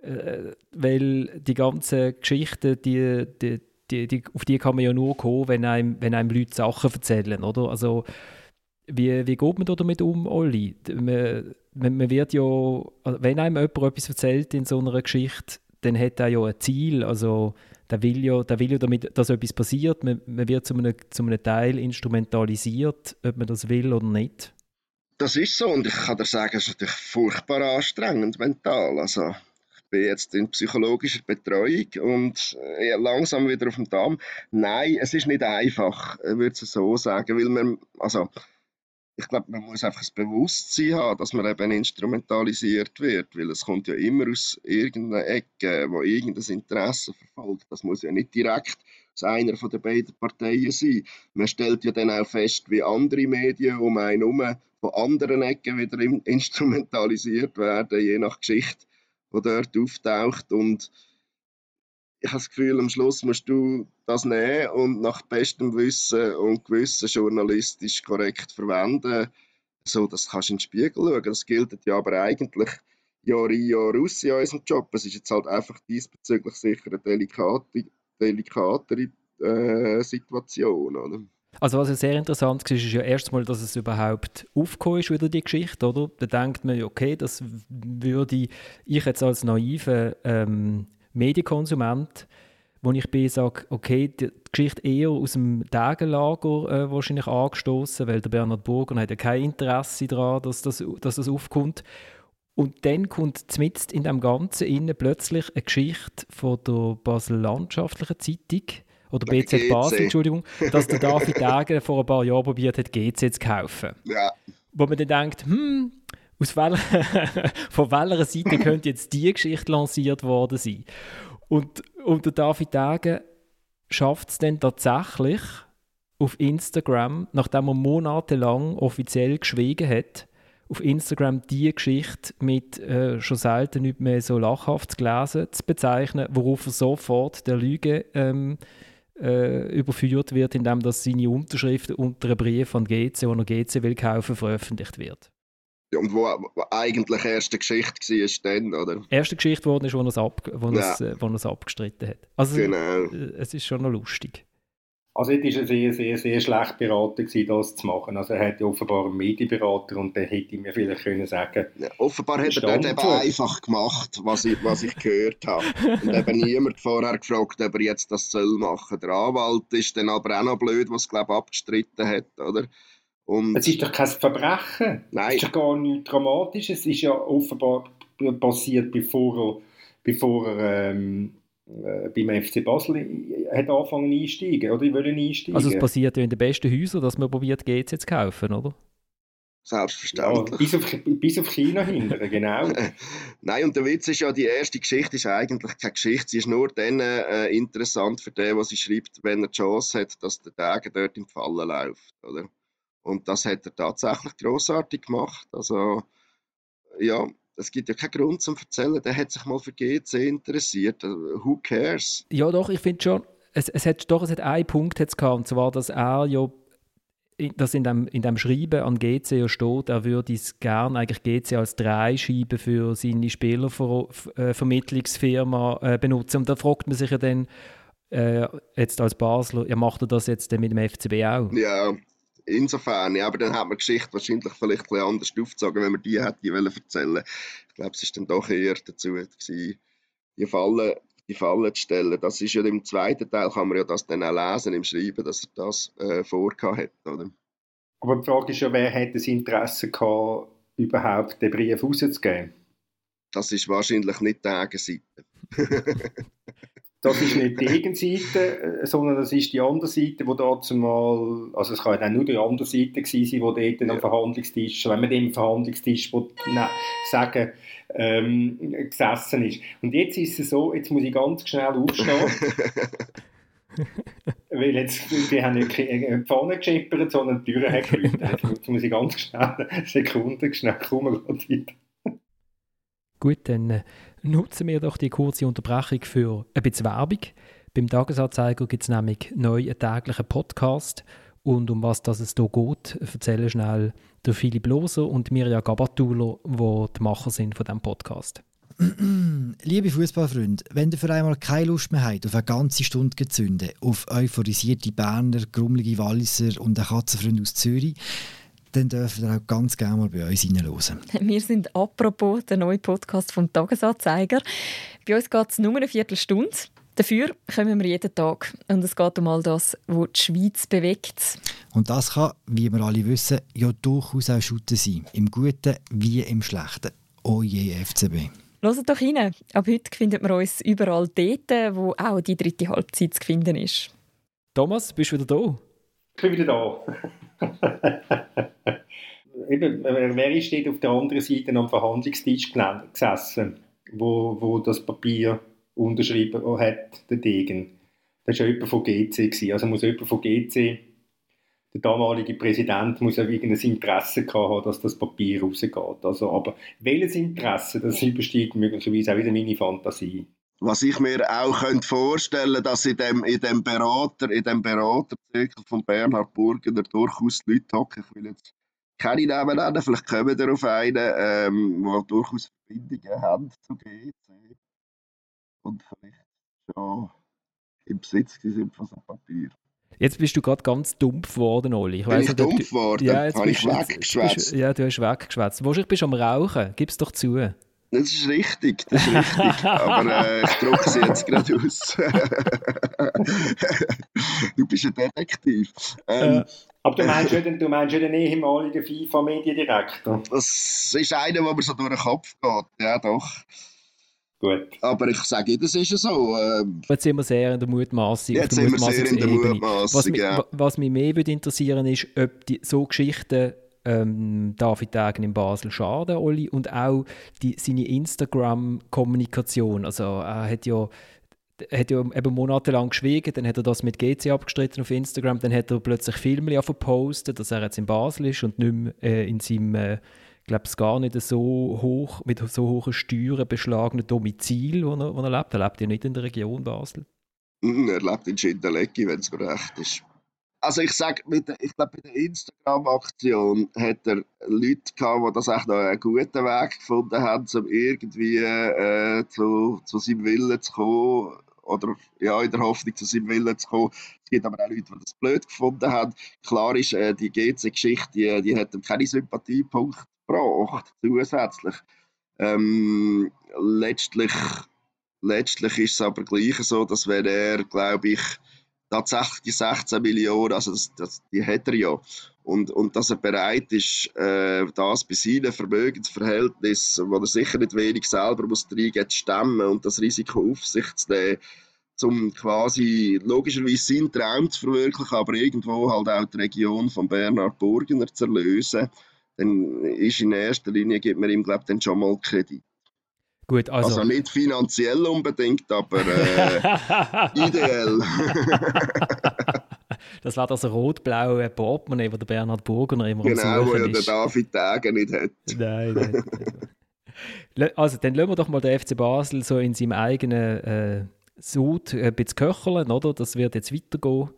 Äh, weil die ganzen Geschichten, die, die, die, die, auf die kann man ja nur kommen, wenn einem, wenn einem Leute Sachen erzählen, oder? Also, wie, wie geht man da damit um, Olli? Man, man, wird ja, also wenn einem jemand etwas erzählt in so einer Geschichte, dann hat er ja ein Ziel, also der will ja, der will ja damit, dass etwas passiert, man, man wird zu einem, zu einem Teil instrumentalisiert, ob man das will oder nicht. Das ist so und ich kann dir sagen, es ist natürlich furchtbar anstrengend mental, also bin jetzt in psychologischer Betreuung und äh, langsam wieder auf dem Damm. Nein, es ist nicht einfach, äh, würde ich so sagen, weil man, also ich glaube, man muss einfach das Bewusstsein haben, dass man eben instrumentalisiert wird, weil es kommt ja immer aus irgendeiner Ecke, wo irgendein Interesse verfolgt. Das muss ja nicht direkt aus einer von den beiden Parteien sein. Man stellt ja dann auch fest, wie andere Medien um einen herum von anderen Ecken wieder instrumentalisiert werden, je nach Geschichte die dort auftaucht. Und ich habe das Gefühl, am Schluss musst du das nehmen und nach bestem Wissen und Gewissen journalistisch korrekt verwenden. So, das kannst du in den Spiegel schauen. Das gilt ja aber eigentlich Jahr in, Jahr aus in unserem Job. Es ist jetzt halt einfach diesbezüglich sicher eine delikate, delikatere äh, Situation. Oder? Also was ja sehr interessant war, ist ja erstmal, dass es überhaupt aufgekommen ist, wieder die Geschichte, oder? Da denkt man, okay, das würde ich jetzt als naiver ähm, Medienkonsument, wo ich bin, sage, okay, die Geschichte eher aus dem Tagenlager äh, wahrscheinlich angestoßen, weil der Bernhard Burger hat ja kein Interesse daran, dass das, dass das aufkommt. Und dann kommt zumindest in dem Ganzen innen plötzlich eine Geschichte von der Basel Landschaftlichen Zeitung, oder BZ Basel, Entschuldigung, dass der David Degen vor ein paar Jahren probiert hat, GC zu kaufen. Ja. Wo man dann denkt, hm, aus welcher, von welcher Seite könnte jetzt diese Geschichte lanciert worden sein? Und, und der David Degen schafft es dann tatsächlich auf Instagram, nachdem er monatelang offiziell geschwiegen hat, auf Instagram die Geschichte mit äh, schon selten nicht mehr so lachhaft gelesen zu bezeichnen, worauf er sofort der Lüge ähm, äh, überführt wird, indem dass seine Unterschrift unter einem Brief an GC, den er GC will kaufen, veröffentlicht wird. Ja, und wo, eigentlich erste Geschichte war, dann, oder? Erste Geschichte wurde ist, wo er es, ab, wo ja. es, äh, es abgestritten hat. Also genau. Äh, es ist schon noch lustig. Also jetzt war sehr, sehr, sehr schlecht beraten, gewesen, das zu machen. Also er hatte offenbar einen Medienberater und der hätte mir vielleicht können sagen ja, Offenbar hat er dort eben einfach gemacht, was ich, was ich gehört habe. Und eben niemand vorher gefragt, ob er jetzt das soll machen. Der Anwalt ist dann aber auch noch blöd, was glaube abgestritten hat, oder? Und es ist doch kein Verbrechen. Nein. Es ist doch gar nichts Dramatisches. Es ist ja offenbar passiert, bevor er, bevor er ähm, äh, beim FC Basel hat angefangen einsteigen oder wollen einsteigen. Also es passiert ja in den besten Häusern, dass man probiert GC zu kaufen, oder? Selbstverständlich. Ja, bis, auf, bis auf China hindern, genau. Nein, und der Witz ist ja, die erste Geschichte ist eigentlich keine Geschichte. Sie ist nur dann äh, interessant für den, was sie schreibt, wenn er die Chance hat, dass der Tag dort im Fallen läuft. Oder? Und das hat er tatsächlich großartig gemacht. Also, ja, es gibt ja keinen Grund zum Erzählen, der hat sich mal für GC interessiert. Also, who cares? Ja, doch, ich finde schon, es, es hat doch es hat einen Punkt jetzt gehabt, und zwar, dass er ja dass in dem, in dem Schreiben an GC ja steht, er würde es gerne eigentlich GC als Dreischeibe für seine Spielervermittlungsfirma äh, benutzen. Und da fragt man sich ja dann, äh, jetzt als Basler, ja, macht er das jetzt mit dem FCB auch? Ja, insofern, ja, aber dann hat man die Geschichte wahrscheinlich vielleicht ein bisschen anders aufgezogen, wenn man die hätte erzählen Ich glaube, es ist dann doch eher dazu gewesen, die Fallen, die Fallen zu stellen. Das ist ja im zweiten Teil, kann man ja das dann auch lesen im Schreiben, dass er das äh, vorgehabt hat, oder? Aber die Frage ist ja, wer hätte das Interesse gehabt, überhaupt den Brief rauszugeben? Das ist wahrscheinlich nicht die Gegenseite. das ist nicht die Gegenseite, äh, sondern das ist die andere Seite, wo dazu mal, also es kann ja nur die andere Seite gewesen sein, die dort am Verhandlungstisch, wenn man dem Verhandlungstisch will, ne, sagen ähm, gesessen ist. Und jetzt ist es so, jetzt muss ich ganz schnell aufstehen. Weil jetzt, wir haben nicht die Pfanne geschippert, sondern die Türen haben Jetzt muss ich ganz schnell, Sekunden schnell kommen. Gut, dann äh, nutzen wir doch die kurze Unterbrechung für ein bisschen Werbung. Beim Tagesanzeiger gibt es nämlich neu einen täglichen Podcast. Und um was das es hier geht, erzählen schnell der Philipp Loser und Mirja Gabatuller, die die Macher sind von diesem Podcast. Liebe Fußballfreunde, wenn ihr für einmal keine Lust mehr habt auf eine ganze Stunde gezündet, auf euphorisierte Berner, grummelige Walliser und einen Katzenfreund aus Zürich, dann dürft ihr auch ganz gerne mal bei uns reinhören. Wir sind apropos der neue Podcast vom Tagesanzeiger. Bei uns geht es nur eine Viertelstunde. Dafür kommen wir jeden Tag. Und es geht um all das, was die Schweiz bewegt. Und das kann, wie wir alle wissen, ja durchaus auch Schutten sein. Im Guten wie im Schlechten. Oh je, FCB. Hört doch rein. Ab heute findet man uns überall dort, wo auch die dritte Halbzeit zu finden ist. Thomas, bist du wieder da? Wieder da. Eben, wer ist dort auf der anderen Seite am Verhandlungstisch gesessen, wo, wo das Papier unterschrieben hat, der Degen? Das war jemand von GC. Gewesen. Also muss jemand von GC der damalige Präsident muss ja irgendein Interesse haben, dass das Papier rausgeht. Also, aber welches Interesse, das übersteigt möglicherweise auch wieder meine Fantasie. Was ich mir auch könnte vorstellen dass in dem, in dem Berater, in dem Beraterzirkel von Bernhard Burgener durchaus Leute hocken. Ich will jetzt keine Namen nennen, vielleicht kommen wir auf einen, ähm, die durchaus Verbindungen haben zu GC und vielleicht schon im Besitz sind von so Papier. Jetzt bist du gerade ganz dumpf geworden, Oli. Ich Bin ich dumpf geworden? Ja, jetzt Habe ich weggeschwätzt? Ja, du hast weggeschwätzt. Wahrscheinlich bist du am Rauchen. Gib es doch zu. Das ist richtig, das ist richtig. Aber äh, ich drücke sie jetzt gerade aus. du bist ein Detektiv. Ähm, äh, aber du meinst, ja, du meinst ja den ehemaligen FIFA-Mediendirektor? Das ist einer, der mir so durch den Kopf geht. Ja, doch. Gut. Aber ich sage, das ist ja so. Ähm, jetzt sind wir sehr in der Mutmaßung. Jetzt sind wir sehr in der Mutmaßung, was, ja. was mich mehr würde interessieren ist, ob die, so Geschichten ähm, David Degen in Basel schaden, Oli, und auch die, seine Instagram-Kommunikation. Also er hat ja hat ja eben monatelang geschwiegen, dann hat er das mit GC abgestritten auf Instagram, dann hat er plötzlich Filme gepostet, dass er jetzt in Basel ist und nicht mehr äh, in seinem äh, glaube es gar nicht so hoch, mit so hohen Steuern beschlagenen Domizil, wo er, wo er lebt. Er lebt ja nicht in der Region Basel. Er lebt in Schindelecki, wenn es mir recht ist. Also ich sage, ich glaube, bei der Instagram-Aktion hat er Leute gehabt, die das echt noch einen guten Weg gefunden haben, um irgendwie äh, zu, zu seinem Willen zu kommen oder ja, in der Hoffnung, zu seinem Willen zu kommen. Es gibt aber auch Leute, die das blöd gefunden haben. Klar ist, äh, die GC-Geschichte, die, die hat ihm keine Sympathiepunkte gebracht, zusätzlich. Ähm, letztlich, letztlich ist es aber gleich so, dass wenn er, glaube ich, tatsächlich die 16 Millionen, also das, das, die hat er ja, und, und dass er bereit ist, äh, das bei seinen Vermögensverhältnissen, wo er sicher nicht wenig selber muss reingehen, zu stemmen und das Risiko auf sich zu nehmen, um quasi logischerweise seinen Traum zu verwirklichen, aber irgendwo halt auch die Region von Bernhard Burgener zu lösen dann ist in erster Linie, gibt man ihm, glaube dann schon mal Kredit. Gut, also, also nicht finanziell unbedingt, aber äh, ideell. das war das rot-blaue Portemonnaie, das der Bernhard Burgener immer genau, Genau, wo ja der David Tage nicht hat. Nein, nein. also, dann lassen wir doch mal den FC Basel so in seinem eigenen äh, Sud ein bisschen köcheln, oder? Das wird jetzt weitergehen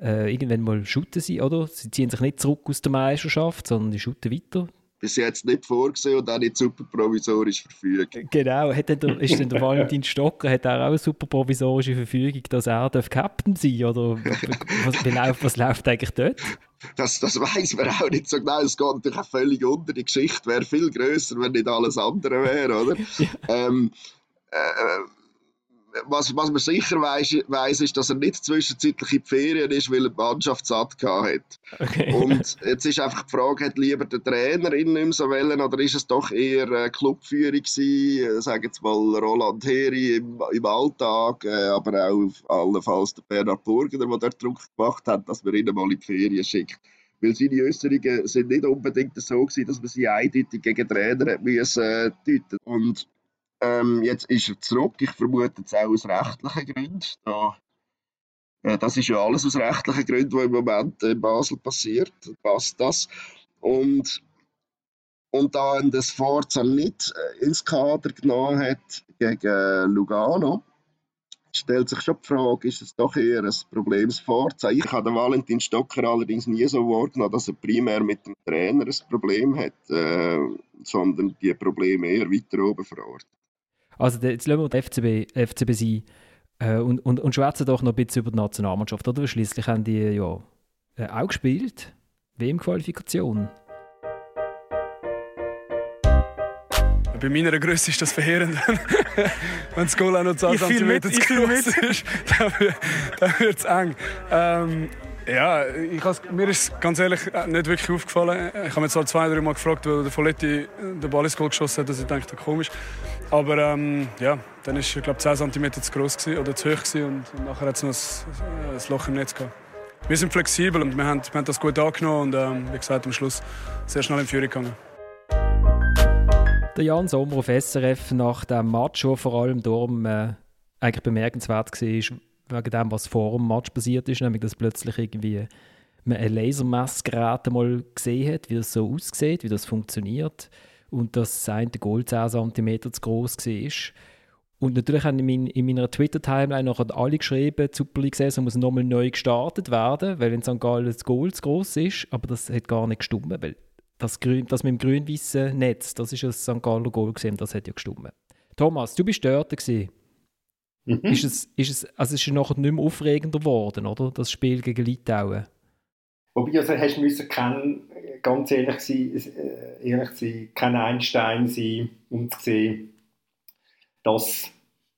äh, irgendwann mal shooten sie, oder? Sie ziehen sich nicht zurück aus der Meisterschaft, sondern die shooten weiter. Bis jetzt nicht vorgesehen und auch nicht super provisorisch verfügt. Genau, hat der, ist denn der Valentin Stocker hat er auch eine super provisorische Verfügung, dass er darf Captain sein oder was, läuft, was läuft eigentlich dort? Das, das weiß man auch nicht so genau. Es geht natürlich auch völlig unter. Die Geschichte wäre viel grösser, wenn nicht alles andere wäre, oder? Ja. Ähm, äh, was, was man sicher weiß, weiss, ist, dass er nicht zwischenzeitlich in die Ferien ist, weil er die Mannschaft satt hat. Okay. Und jetzt ist einfach die Frage, hat lieber der Trainer ihn nicht mehr so wollen, oder ist es doch eher äh, Clubführung gewesen, äh, sagen jetzt mal Roland Heri im, im Alltag, äh, aber auch allenfalls der Bernhard Burger, der dort Druck gemacht hat, dass man ihn mal in die Ferien schickt. Weil seine Äußerungen sind nicht unbedingt so gewesen, dass man sie eindeutig gegen Trainer hat müssen, äh, deuten. Und ähm, jetzt ist er zurück. Ich vermute es auch aus rechtlichen Gründen. Da, äh, das ist ja alles aus rechtlichen Gründen, was im Moment in Basel passiert. Passt das. Und, und da er das Forza nicht äh, ins Kader genommen hat gegen Lugano, stellt sich schon die Frage, ist es doch eher ein Problem Forza? Ich habe den Valentin Stocker allerdings nie so wahrgenommen, dass er primär mit dem Trainer ein Problem hat, äh, sondern die Probleme eher weiter oben verortet. Also jetzt lassen wir den FCB, FCB sein äh, und, und, und schwätzen doch noch ein bisschen über die Nationalmannschaft, oder? Schließlich haben die ja äh, auch gespielt, WM-Qualifikation. Bei meiner Größe ist das verheerend. Wenn das Goal auch noch 10 cm zu groß ist, dann wird es eng. Ähm, ja, ich mir ist ganz ehrlich äh, nicht wirklich aufgefallen. Ich habe mich zwar zwei, drei Mal gefragt, weil der Folletti den Ball ins Goal geschossen hat, dass ich dachte, komisch. Aber ähm, ja, dann war er glaube 10 cm zu groß oder zu hoch und, und nachher hat es noch ein, ein, Loch im Netz gehabt. Wir sind flexibel und wir haben, wir haben das gut angenommen und ähm, wie gesagt, am Schluss sehr schnell in Führung gegangen. Der Jan Sommer auf SRF nach dem Match, der vor allem darum äh, eigentlich bemerkenswert war, wegen dem, was vor dem Match passiert ist, nämlich dass plötzlich irgendwie man ein Lasermessgerät mal gesehen hat, wie das so aussieht, wie das funktioniert und dass das eine Goal 10 cm zu groß war. Und natürlich haben in, in meiner Twitter-Timeline noch alle geschrieben, die Super League-Saison muss nochmal neu gestartet werden, weil in St. Gallen das Goal zu groß ist, aber das hat gar nicht gestimmt, weil das, Grün, das mit dem grün-weißen Netz, das ist ein St. Galler Goal gesehen, das hat ja gestimmt. Thomas, du bist dort gewesen. Mhm. Ist es, ist es, also es ist nachher nicht mehr aufregender geworden, oder? Das Spiel gegen Litauen. Wobei, also hast du kein, ganz ehrlich sein, äh, ehrlich sein, kein Einstein sein, um zu sehen, dass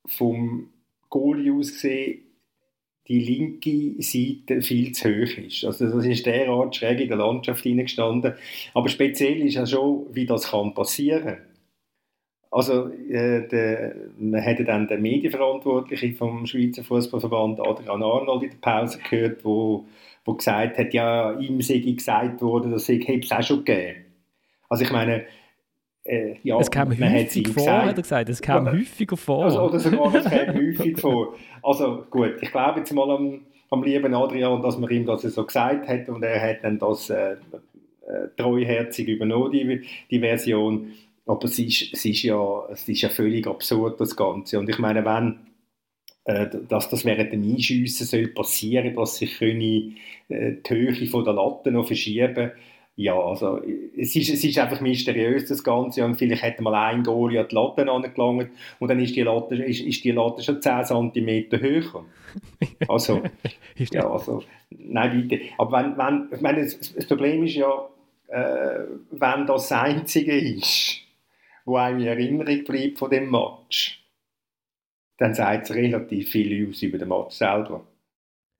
vom Goalie aus gesehen die linke Seite viel zu hoch ist. Also das ist derart schräg in der Landschaft hineingestanden. Aber speziell ist ja schon, wie das kann passieren. Also, äh, der, man hätte dann den Medienverantwortlichen vom Schweizer Fußballverband Adrian Arnold in der Pause gehört, wo, wo gesagt hat, ja, ihm sei gesagt worden, dass es es auch schon gegeben. Also ich meine, äh, ja, es kam häufig vor, gesagt, hat er gesagt, es kam ja, häufiger vor. Also, oder sogar, es kam häufig vor. Also gut, ich glaube jetzt mal am, am lieben Adrian, dass man ihm das so gesagt hat und er hat dann das äh, äh, treuherzig übernommen, die, die Version. Aber es ist, es, ist ja, es ist ja völlig absurd, das Ganze. Und ich meine, wenn dass das während dem Einschiessen soll passieren, dass sich können, äh, die Höhe von der Latte noch verschieben ja, also es ist, es ist einfach mysteriös, das Ganze. Und vielleicht hätte mal ein Goalie an die Latte angelangt und dann ist die Latte, ist, ist die Latte schon 10 cm höher. Also, ja, also, nein, bitte. Aber wenn, wenn, ich meine, das, das Problem ist ja, äh, wenn das, das Einzige ist, wo einem in Erinnerung bleibt von dem Match, dann sagt es relativ viel aus über den Match selber.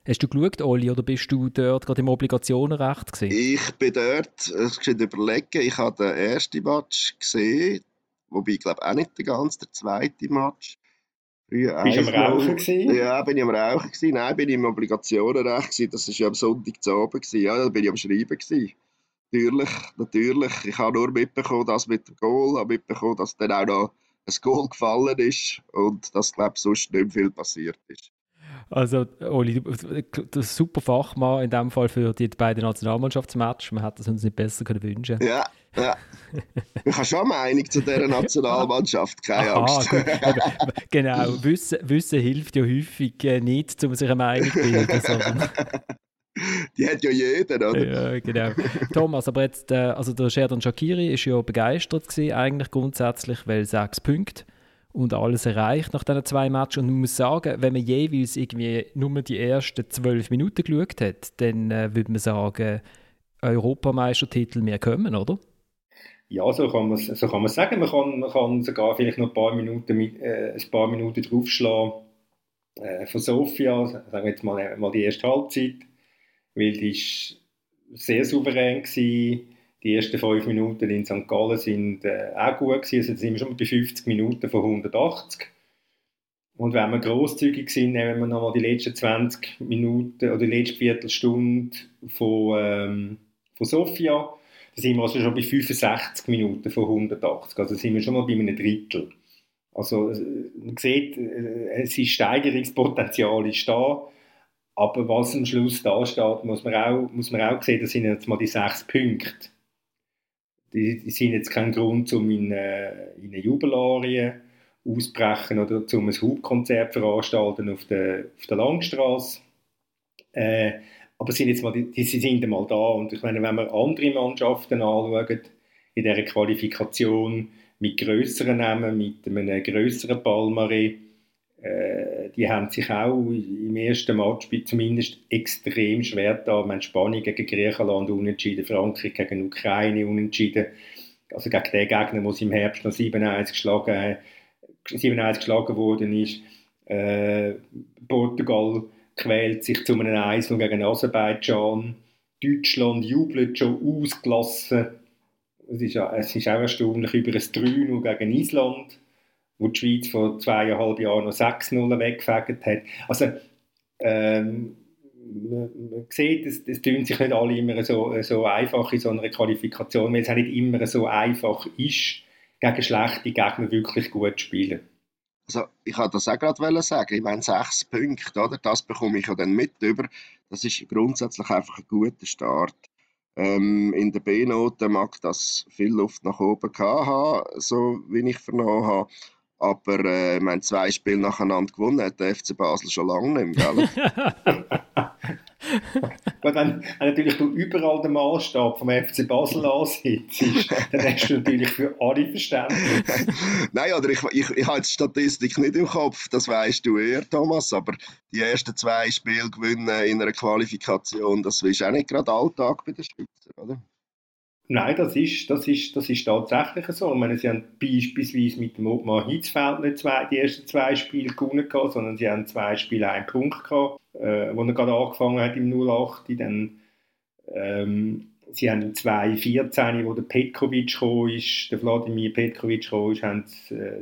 Hast du geschaut, Oli, oder bist du dort gerade im Obligationenrecht gewesen? Ich bin dort, ich muss überlegen, ich habe den ersten Match gesehen, wobei ich glaube auch nicht den ganzen, der zweite Match. Früher Bist du am Rauchen gewesen? Ja, bin ich am Rauchen gewesen. Nein, bin ich im Obligationenrecht gewesen. Das war ja am Sonntag zu Abend gewesen. Ja, da bin ich am Schreiben gewesen. Natürlich, natürlich. Ich habe nur mitbekommen, dass mit dem Goal, habe mitbekommen, dass dann auch noch ein Goal gefallen ist und dass, glaube ich, sonst nicht viel passiert ist. Also, Oli, das ist super Fachmann in dem Fall für die beiden Nationalmannschaftsmatches. Man hätte es uns nicht besser können wünschen Ja, ja. Ich habe schon eine Meinung zu dieser Nationalmannschaft, keine Aha, Angst. genau, Wissen, Wissen hilft ja häufig äh, nicht, um sich eine Meinung zu bilden, sondern die hat ja jeder, oder? Ja, genau. Thomas, aber jetzt, äh, also der Sherdan Shakiri ist ja begeistert gewesen, eigentlich grundsätzlich, weil sechs Punkte und alles erreicht nach diesen zwei Matches. Und man muss sagen, wenn man jeweils irgendwie nur die ersten zwölf Minuten geschaut hat, dann äh, würde man sagen, Europameistertitel mehr kommen, oder? Ja, so kann man so kann man sagen. Man kann, man kann sogar vielleicht noch ein paar Minuten, mit, äh, ein paar Minuten draufschlagen. äh, von Sofia, sagen wir jetzt mal, mal die erste Halbzeit, weil die ist sehr souverän gewesen. Die ersten fünf Minuten in St. Gallen sind äh, auch gut gewesen. Also sind wir schon bei 50 Minuten von 180. Und wenn wir großzügig sind, nehmen wir nochmal die letzten 20 Minuten oder die letzte Viertelstunde von, ähm, von Sofia. Da sind wir also schon bei 65 Minuten von 180. Also sind wir schon mal bei einem Drittel. Also man sieht, äh, es ist Steigerungspotenzial ist da. Aber was am Schluss da steht, muss man auch, muss man auch sehen, das sind jetzt mal die sechs Punkte. Die, die sind jetzt kein Grund, um in, äh, in eine Jubelarien ausbrechen oder um ein Hauptkonzert veranstalten auf der, auf der Langstrasse. Äh, aber sind jetzt mal, die, die sind einmal da. Und ich meine, wenn wir andere Mannschaften anschauen, in dieser Qualifikation mit größeren Namen, mit einem größeren Palmarès, äh, die haben sich auch im ersten Match zumindest extrem schwer da. Man Spanien gegen Griechenland unentschieden, Frankreich gegen Ukraine unentschieden. Also gegen den Gegner, sie im Herbst noch 7-1 geschlagen, 7 geschlagen worden ist. Äh, Portugal quält sich zu einem 1 gegen Aserbaidschan. Deutschland jubelt schon ausgelassen. Es ist, es ist auch erstaunlich über ein 3 gegen Island wo die Schweiz vor zweieinhalb Jahren noch 6-0 weggefegt hat. Also, ähm, man, sieht, es, es tun sich nicht alle immer so, so einfach in so einer Qualifikation, weil es auch nicht immer so einfach ist, gegen schlechte Gegner wirklich gut zu spielen. Also, ich wollte das auch gerade sagen. Ich meine, sechs Punkte, oder? das bekomme ich ja dann mit über. Das ist grundsätzlich einfach ein guter Start. Ähm, in der B-Note mag das viel Luft nach oben haben, so wie ich vernommen habe. Aber äh, wir haben zwei Spiele nacheinander gewonnen, hat der FC Basel schon lange nicht mehr, gell? wenn, wenn natürlich du überall den Maßstab vom FC Basel ansetzt, dann hast du natürlich für alle Verständnis. Nein, oder ich, ich, ich habe die Statistik nicht im Kopf, das weißt du eher, Thomas, aber die ersten zwei Spiele gewinnen in einer Qualifikation, das ist auch nicht gerade Alltag bei den Schweizer, oder? Nein, das ist, das, ist, das ist tatsächlich so. Ich meine, sie haben beispielsweise mit dem Ottmar Hitzfeld nicht zwei, die ersten zwei Spiele gewonnen, gehabt, sondern sie haben zwei Spiele einen Punkt gehabt, äh, wo er gerade angefangen hat im 08. Dann, ähm, sie haben im 2014, wo der Petkovic ist, der Wladimir Petkovic ist, haben äh,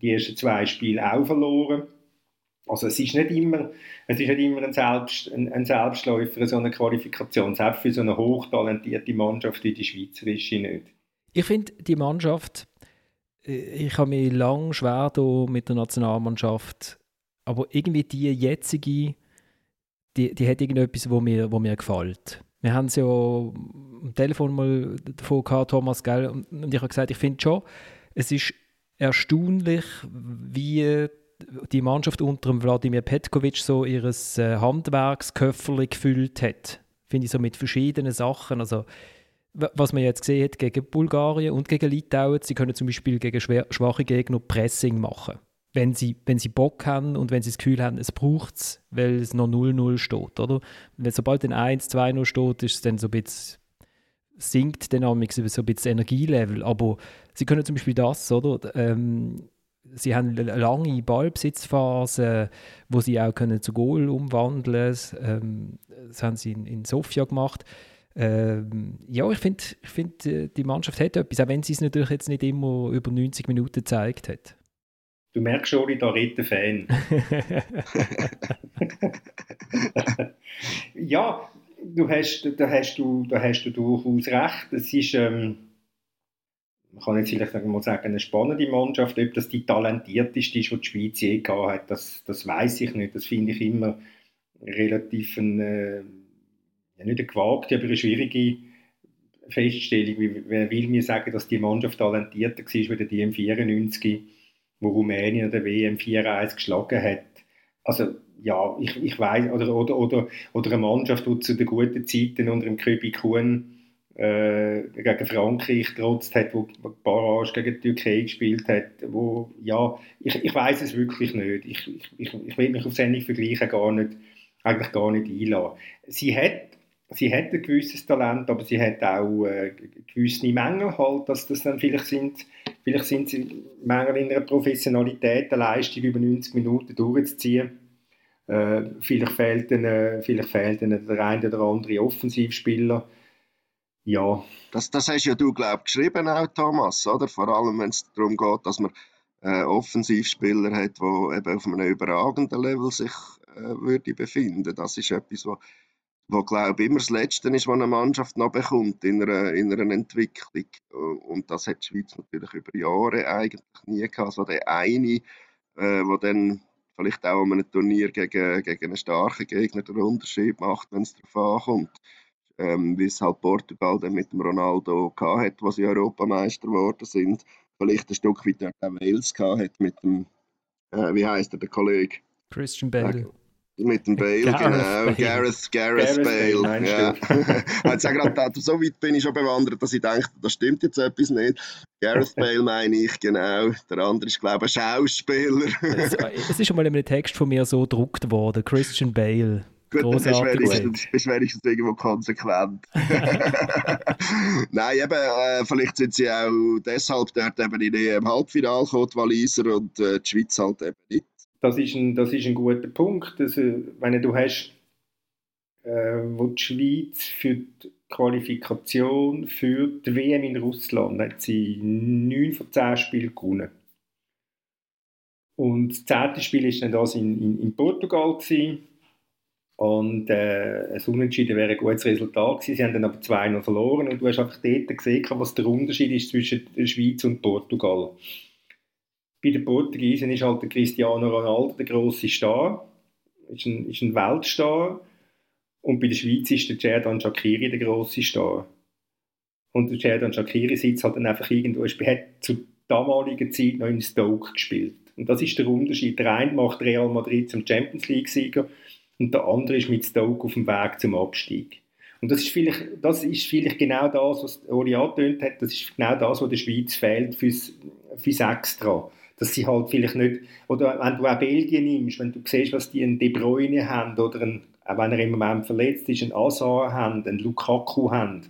die ersten zwei Spiele auch verloren. Also es ist nicht immer, es ist nicht immer ein, Selbst, ein, ein Selbstläufer, so eine Qualifikation, selbst für so eine hochtalentierte Mannschaft wie die Schweizerische nicht. Ich finde, die Mannschaft, äh, ich habe mich lang schwer mit der Nationalmannschaft, aber irgendwie die jetzige, die, die hat irgendetwas, wo mir, wo mir gefällt. Wir haben es ja am Telefon mal davon gehabt, Thomas, gell? und ich habe gesagt, ich finde schon, es ist erstaunlich, wie die Mannschaft unter dem Wladimir Petkovic so ihr äh, Handwerksköfferli gefüllt hat. Finde ich so mit verschiedenen Sachen. Also, was man jetzt gesehen hat gegen Bulgarien und gegen Litauen, sie können zum Beispiel gegen schwache Gegner Pressing machen. Wenn sie, wenn sie Bock haben und wenn sie das Gefühl haben, es braucht es, weil es noch 0-0 steht. Oder? Wenn sobald ein 1-2-0 steht, ist es dann so ein bisschen sinkt dann so ein bisschen Energielevel. Aber sie können zum Beispiel das, oder? Ähm, sie haben eine lange Ballbesitzphase, wo sie auch können zu Goal umwandeln können. Ähm, das haben sie in, in Sofia gemacht. Ähm, ja, ich finde, ich find, äh, die Mannschaft hat etwas, auch wenn sie es natürlich jetzt nicht immer über 90 Minuten gezeigt hat. Du merkst schon, ich da rede Fan. ja, du hast, da, hast du, da hast du durchaus recht. Es ist... Ähm, man kann jetzt vielleicht mal sagen, eine spannende Mannschaft. Ob das die talentierteste ist, die die Schweiz je gehabt hat, das, das weiß ich nicht. Das finde ich immer relativ eine, äh, ja nicht eine gewagte, aber eine schwierige Feststellung. Wer will mir sagen, dass die Mannschaft talentierter war als die im 94, wo Rumänien der WM 4-1 geschlagen hat? Also ja, ich, ich weiß oder, oder, oder, oder eine Mannschaft, die zu den guten Zeiten unter dem Köbi Kuhn äh, gegen Frankreich getrotzt hat, wo Barrage gegen die Türkei gespielt hat, wo, ja, ich, ich weiß es wirklich nicht. Ich, ich, ich, will mich auf Sendung vergleichen gar nicht, eigentlich gar nicht einladen. Sie hat, sie hat ein gewisses Talent, aber sie hat auch äh, gewisse Mängel halt, dass das dann vielleicht sind, vielleicht sind sie Mängel in einer Professionalität, eine Leistung über 90 Minuten durchzuziehen Äh, vielleicht fehlt ihnen, vielleicht fehlt ihnen der eine oder andere Offensivspieler. Ja. Das, das hast ja du, glaube ich, geschrieben auch, Thomas, oder? Vor allem, wenn es darum geht, dass man äh, Offensivspieler hat, die eben auf einem überragenden Level sich äh, würde befinden. Das ist etwas, was wo glaube ich immer das Letzte ist, was eine Mannschaft noch bekommt in einer, in einer Entwicklung. Und das hat die Schweiz natürlich über Jahre eigentlich nie gehabt. Also der eine, äh, der dann vielleicht auch an einem Turnier gegen, gegen einen starken Gegner den Unterschied macht, wenn es darauf ankommt. Ähm, wie es halt Portugal dann mit dem Ronaldo hat, wo sie Europameister geworden sind. Vielleicht ein Stück weit auch Wales hat mit dem, äh, wie heißt der, der Kollege? Christian Bale. Mit dem Bale, Gareth genau. Bale. Gareth, Gareth, Gareth Bale. Bale ja. also gerade, so weit bin ich schon bewandert, dass ich denke, da stimmt jetzt etwas nicht. Gareth Bale meine ich, genau. Der andere ist, glaube ich, ein Schauspieler. es, es ist schon mal in einem Text von mir so gedruckt worden. Christian Bale. Gut, das ist wenigstens irgendwo konsequent. Nein, eben, äh, vielleicht sind sie auch deshalb dort eben in dem Halbfinale gekommen, die Waliser, und äh, die Schweiz halt eben nicht. Das ist ein, das ist ein guter Punkt. Also, wenn du hast, äh, wo die Schweiz für die Qualifikation für die WM in Russland hat sie 9 von 10 Spielen gewonnen. Und das zehnte Spiel war dann das in, in, in Portugal. Gewesen. Und äh, ein Unentschieden wäre ein gutes Resultat gewesen. Sie haben dann aber 2-0 verloren. Und du hast einfach dort gesehen, was der Unterschied ist zwischen der Schweiz und Portugal. Bei den Portugiesen ist halt der Cristiano Ronaldo der grosse Star, ist ein, ist ein Weltstar. Und bei der Schweiz ist der Cerdan Shakiri der grosse Star. Und der Cerdan Shakiri sitzt halt dann einfach irgendwo, hat zur damaligen Zeit noch in Stoke gespielt. Und das ist der Unterschied. Der eine macht Real Madrid zum Champions League-Sieger und der andere ist mit Stoke auf dem Weg zum Abstieg. Und das ist vielleicht, das ist vielleicht genau das, was Ori angetönt hat, das ist genau das, was der Schweiz fehlt fürs, fürs Extra dass sie halt vielleicht nicht, oder wenn du auch Belgien nimmst, wenn du siehst, was die in De Bruyne haben, oder ein, auch wenn er im Moment verletzt ist, einen Azar haben, einen Lukaku haben,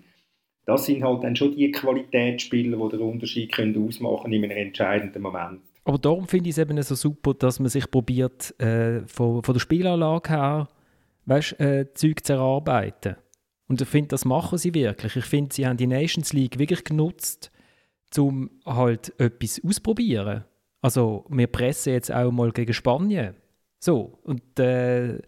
das sind halt dann schon die Qualitätsspieler, die den Unterschied können ausmachen in einem entscheidenden Moment. Aber darum finde ich es eben so super, dass man sich probiert, äh, von, von der Spielanlage her weißt, äh, Zeug zu erarbeiten. Und ich finde, das machen sie wirklich. Ich finde, sie haben die Nations League wirklich genutzt, um halt etwas auszuprobieren. Also wir pressen jetzt auch mal gegen Spanien. So, und äh,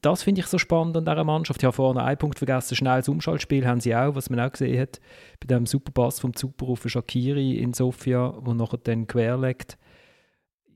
das finde ich so spannend an dieser Mannschaft. Ich habe vorhin einen Punkt vergessen, schnelles Umschaltspiel haben sie auch, was man auch gesehen hat, bei dem Superpass vom Super Shakiri in Sofia, wo nachher dann querlegt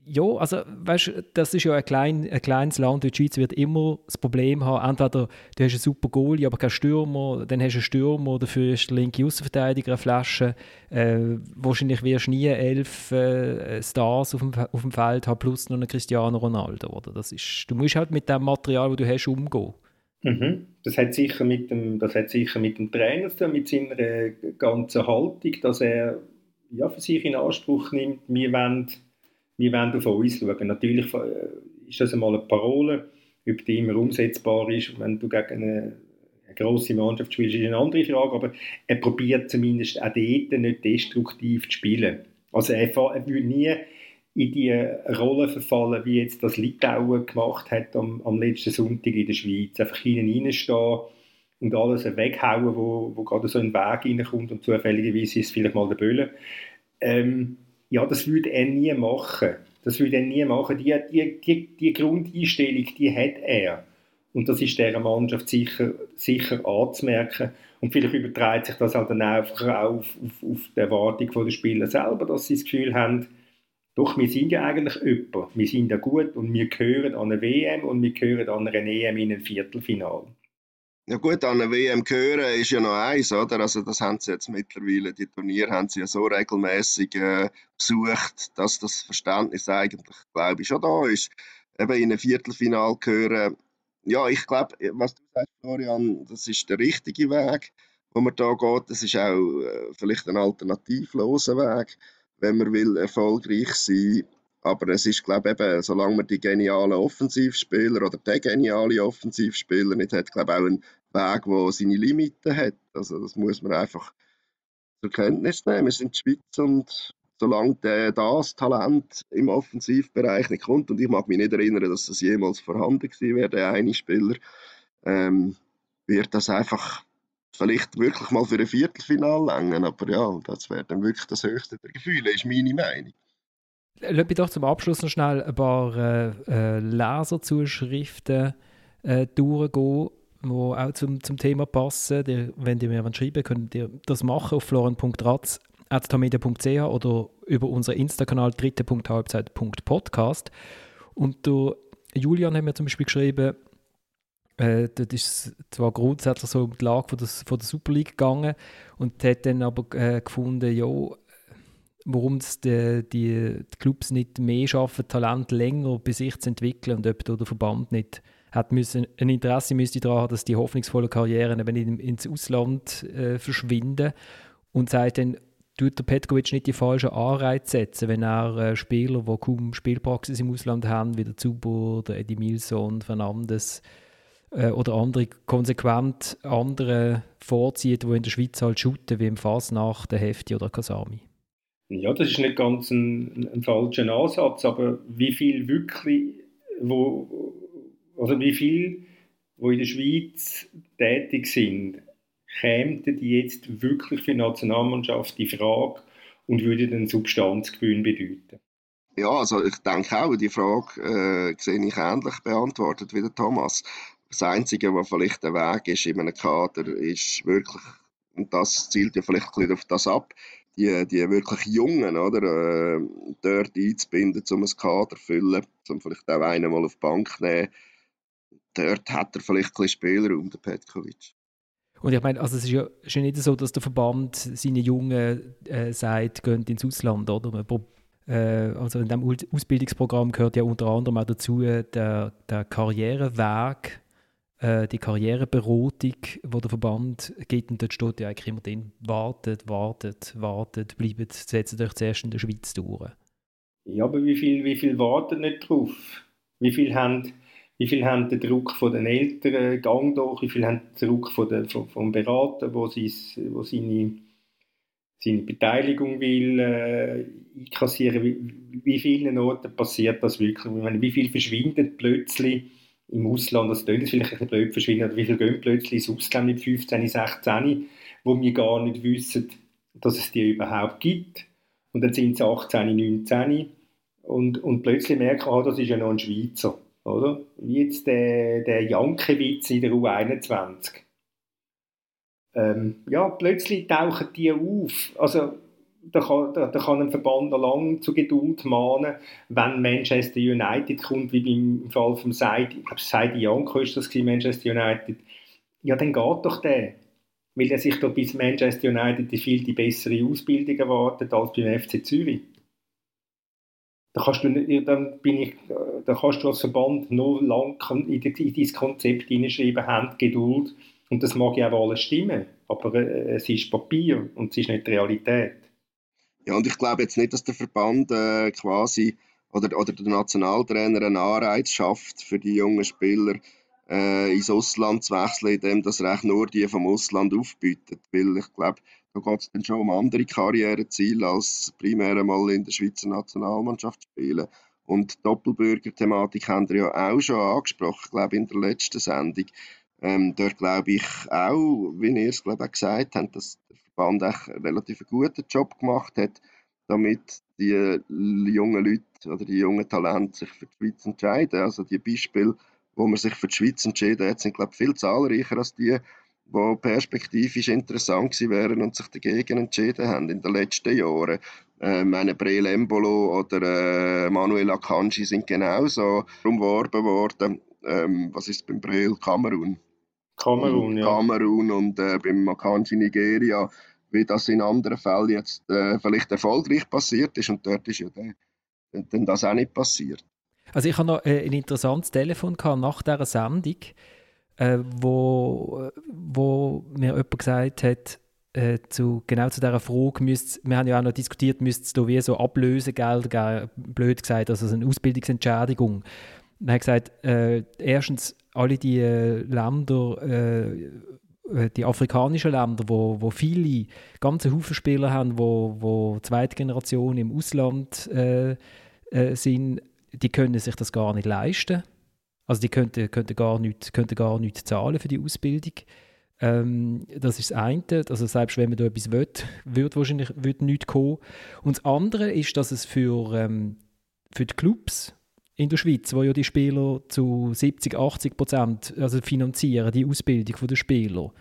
ja, also weißt, das ist ja ein, klein, ein kleines Land, die Schweiz wird immer das Problem haben, entweder du hast einen super Goalie, aber keinen Stürmer, dann hast du einen Stürmer, dafür ist der linke Außenverteidiger eine Flasche. Äh, wahrscheinlich wirst du nie elf äh, Stars auf dem, auf dem Feld haben, plus noch einen Cristiano Ronaldo. Oder? Das ist, du musst halt mit dem Material, das du hast, umgehen. Mhm. Das, hat sicher mit dem, das hat sicher mit dem Trainer zu tun, mit seiner ganzen Haltung, dass er ja, für sich in Anspruch nimmt, wir wollen wir wollen auf uns schauen. Natürlich äh, ist das einmal eine Parole, ob die immer umsetzbar ist, wenn du gegen eine, eine grosse Mannschaft spielst, ist eine andere Frage, aber er probiert zumindest auch dort nicht destruktiv zu spielen. Also er, er würde nie in die Rolle verfallen, wie jetzt das Litauen gemacht hat am, am letzten Sonntag in der Schweiz. Einfach hinten reinstehen und alles weghauen, wo, wo gerade so ein Weg reinkommt und zufälligerweise ist es vielleicht mal der Böller. Ähm, ja, das würde er nie machen. Das würde er nie machen. Die, die, die, die Grundeinstellung, die hat er. Und das ist dieser Mannschaft sicher, sicher anzumerken. Und vielleicht überträgt sich das halt dann einfach auch auf, auf, auf die Erwartung der Spieler selber, dass sie das Gefühl haben, doch, wir sind ja eigentlich jemand. Wir sind ja gut und wir gehören an eine WM und wir gehören an eine EM in ein Viertelfinale. Ja gut, an der WM gehören ist ja noch eins, oder? Also das haben sie jetzt mittlerweile, die Turniere haben sie ja so regelmäßig äh, besucht, dass das Verständnis eigentlich, glaube ich, schon da ist. Eben in ein Viertelfinal gehören. Ja, ich glaube, was du sagst, Florian, das ist der richtige Weg, wo man da geht. Das ist auch äh, vielleicht ein alternativloser Weg, wenn man will erfolgreich sein aber es ist, glaube ich, eben, solange man die genialen Offensivspieler oder der geniale Offensivspieler nicht hat, glaube ich, auch ein Weg, der seine Limiten hat. Also das muss man einfach zur Kenntnis nehmen. Wir sind die Schweiz und solange das Talent im Offensivbereich nicht kommt, und ich mag mich nicht erinnern, dass das jemals vorhanden gewesen wäre, der eine Spieler, ähm, wird das einfach vielleicht wirklich mal für ein Viertelfinal langen, aber ja, das wäre dann wirklich das höchste der Gefühle, ist meine Meinung. Lass mich doch zum Abschluss noch schnell ein paar äh, äh, äh, durchgehen, die auch zum, zum Thema passen. Die, wenn ihr mir schreiben könnt ihr das machen auf florian.ratz.media.ch oder über unseren Insta-Kanal dritte.halbzeit.podcast. Und der Julian hat mir zum Beispiel geschrieben, äh, dort ist zwar grundsätzlich so um die Lage von der, von der Super League gegangen und hat dann aber äh, gefunden, ja, warum die, die, Clubs nicht mehr schaffen, Talent länger bei sich zu entwickeln und ob der Verband nicht hat müssen, ein Interesse müsste daran haben, dass die hoffnungsvollen Karrieren eben in, ins Ausland äh, verschwinden und sagt dann, tut der Petkovic nicht die falschen Anreize setzen, wenn er äh, Spieler, die kaum Spielpraxis im Ausland haben, wie der Zuber, der Eddie Milson, Fernandes, äh, oder andere konsequent andere vorzieht, die in der Schweiz halt shooten, wie im Fasnacht, der Hefti oder Kasami. Ja, das ist nicht ganz ein, ein falscher Ansatz, aber wie viel wirklich, wo, also wie viel, wo in der Schweiz tätig sind, kämen die jetzt wirklich für die Nationalmannschaft die Frage und würde den Substanzgewinn bedeuten? Ja, also ich denke auch, die Frage äh, sehe ich ähnlich beantwortet wie der Thomas. Das Einzige, was vielleicht der Weg ist in einem Kader, ist wirklich, und das zielt ja vielleicht ein bisschen auf das ab, die, die wirklich Jungen oder, äh, dort einzubinden, um ein Kader zu füllen, um vielleicht auch einen mal auf die Bank zu nehmen. Dort hat er vielleicht ein bisschen Spielraum, der Petkovic. Und ich meine, also es ist ja, ja nicht so, dass der Verband seinen Jungen äh, sagt, gehen ins Ausland, oder? Äh, also in diesem Ausbildungsprogramm gehört ja unter anderem auch dazu der, der Karriereweg äh, die Karriereberatung, die der Verband gibt. Und dort steht ja eigentlich immer drin, wartet, wartet, wartet, bleibt, setzt euch zuerst in der Schweiz durch. Ja, aber wie viel, wie viel warten nicht drauf? Wie viel haben, wie viel haben den Druck von den Eltern, Gang durch, wie viel haben den Druck von der, von, vom Berater, wo, wo seine, seine Beteiligung will äh, einkassieren, wie, wie vielen Orten passiert das wirklich? Ich meine, wie viel verschwindet plötzlich im Ausland, das klingt vielleicht ein bisschen blöd verschwinden, oder wie viele gehen plötzlich ins Ausland mit 15, 16, wo wir gar nicht wissen, dass es die überhaupt gibt. Und dann sind sie 18, 19 und, und plötzlich merken, ah, das ist ja noch ein Schweizer. Oder? Wie jetzt der, der Jankiewicz in der U21. Ähm, ja, plötzlich tauchen die auf. Also, da kann, da, kann ein Verband noch lange zu Geduld mahnen, wenn Manchester United kommt, wie beim Fall von Seidi, ich glaube, Seidi Janko ist das gewesen, Manchester United. Ja, dann geht doch der. Weil er sich da bis Manchester United die viel die bessere Ausbildung erwartet als beim FC Zürich. Da kannst du, dann bin ich, da kannst du als Verband noch lang in, dein Konzept hineinschreiben, haben Geduld. Und das mag ja auch alles stimmen. Aber äh, es ist Papier und es ist nicht Realität. Ja, und ich glaube jetzt nicht, dass der Verband äh, quasi oder, oder der Nationaltrainer einen Anreiz schafft für die jungen Spieler, äh, ins Ausland zu wechseln, indem das Recht nur die vom Ausland aufbietet. Weil ich glaube, da geht es dann schon um andere Karriereziele, als primär einmal in der Schweizer Nationalmannschaft zu spielen. Und die Doppelbürger-Thematik haben wir ja auch schon angesprochen, ich glaube in der letzten Sendung. Ähm, dort glaube ich auch, wie ihr es glaube ich, auch gesagt habt, dass Band einen relativ guten Job gemacht hat, damit die jungen Leute oder die jungen Talente sich für die Schweiz entscheiden. Also die Beispiele, wo man sich für die Schweiz entschieden hat, sind glaube ich viel zahlreicher als die, die perspektivisch interessant gewesen wären und sich dagegen entschieden haben in den letzten Jahren. Äh, meine Breel Embolo oder äh, Manuel Akanji sind genauso umworben worden. Ähm, was ist beim Breel? Kamerun. Kamerun, ja. Kamerun und äh, beim Makanji Nigeria, wie das in anderen Fällen jetzt äh, vielleicht erfolgreich passiert ist und dort ist ja dann, dann das auch nicht passiert. Also ich habe noch äh, ein interessantes Telefon gehabt nach dieser Sendung, äh, wo, wo mir jemand gesagt hat, äh, zu, genau zu dieser Frage, müsst, wir haben ja auch noch diskutiert, müsste es da wie so Ablösegeld geben, blöd gesagt, also eine Ausbildungsentschädigung. Dann hat gesagt, äh, erstens, alle die äh, Länder, äh, äh, die afrikanischen Länder, wo, wo viele ganze Haufen Spieler haben, wo, wo zweite Generation im Ausland äh, äh, sind, die können sich das gar nicht leisten. Also die könnten, könnten, gar, nicht, zahlen für die Ausbildung. Ähm, das ist das eine. Also selbst wenn man da etwas will, wird wahrscheinlich wird nichts kommen. Und das andere ist, dass es für, ähm, für die Clubs in der Schweiz, wo ja die Spieler zu 70, 80 Prozent also finanzieren, die Ausbildung der Spieler.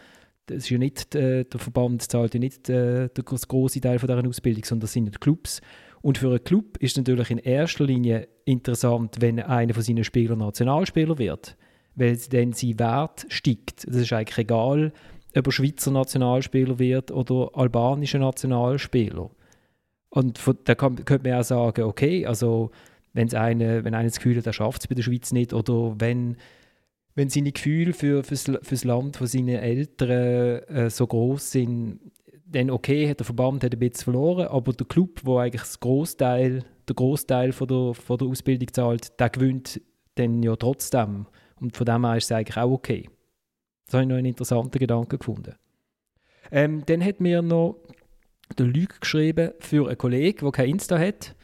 Das ist ja nicht, äh, der Verband zahlt ja nicht äh, der große Teil von dieser Ausbildung, sondern das sind die Clubs. Und für einen Club ist es natürlich in erster Linie interessant, wenn einer von seinen Spielern Nationalspieler wird, weil dann sein Wert steigt. Es ist eigentlich egal, ob er Schweizer Nationalspieler wird oder albanischer Nationalspieler. Und von, da kann, könnte man auch sagen, okay, also wenn's eine, wenn einer das Gefühl hat, er schafft es bei der Schweiz nicht oder wenn, wenn seine Gefühle für, fürs Land von seinen Eltern äh, so groß sind, dann okay, hat der Verband hat ein bisschen verloren, aber der Club, wo eigentlich das Großteil, der Großteil von der, von der Ausbildung zahlt, der gewinnt dann ja trotzdem. Und von dem her ist es eigentlich auch okay. Das habe ich noch einen interessanten Gedanken gefunden. Ähm, dann hat mir noch der Lüge geschrieben für einen Kollegen, der kein Insta hat.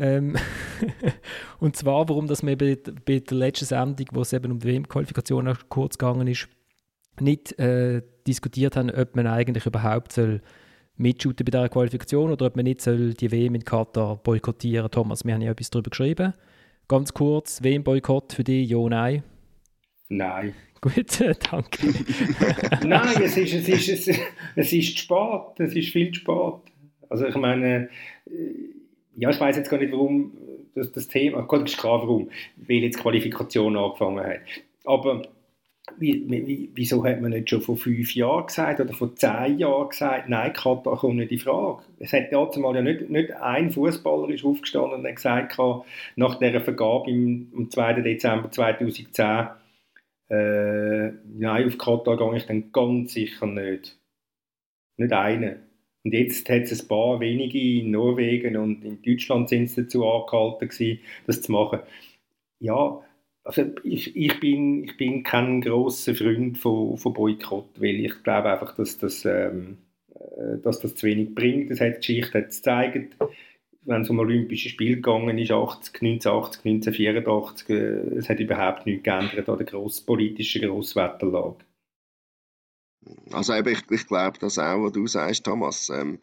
Ähm und zwar, warum dass wir bei, bei der letzten Sendung, wo es eben um die WM-Qualifikation kurz gegangen ist, nicht äh, diskutiert haben, ob man eigentlich überhaupt soll mitshooten bei dieser Qualifikation oder ob man nicht soll die WM in Katar boykottieren Thomas, wir haben ja etwas darüber geschrieben. Ganz kurz, WM-Boykott für dich, ja, nein? Nein. Gut, danke. nein, es ist, es, ist, es, es ist spät, es ist viel spät. Also ich meine, äh, ja, ich weiß jetzt gar nicht, warum das, das Thema, Gott ist klar, warum, weil jetzt Qualifikation angefangen hat. Aber wie, wie, wieso hat man nicht schon vor fünf Jahren gesagt oder vor zehn Jahren gesagt, nein, Katar kommt nicht in Frage? Es hat zumal ja nicht, nicht ein Fußballer aufgestanden und hat gesagt, nach dieser Vergabe im, am 2. Dezember 2010, äh, nein, auf Katar gehe ich dann ganz sicher nicht. Nicht einer. Und jetzt hat es ein paar wenige in Norwegen und in Deutschland sind es dazu angehalten gewesen, das zu machen. Ja, also ich, ich, bin, ich bin kein großer Freund von, von Boykott, weil ich glaube einfach, dass das, ähm, äh, dass das zu wenig bringt. Das hat die Geschichte gezeigt, wenn es um Olympische Spiele gegangen ist, 80, 1980, 1984, äh, es hat überhaupt nichts geändert an der grosspolitischen Grosswetterlage. Also eben, ich, ich glaube das auch, was du sagst, Thomas. Ähm,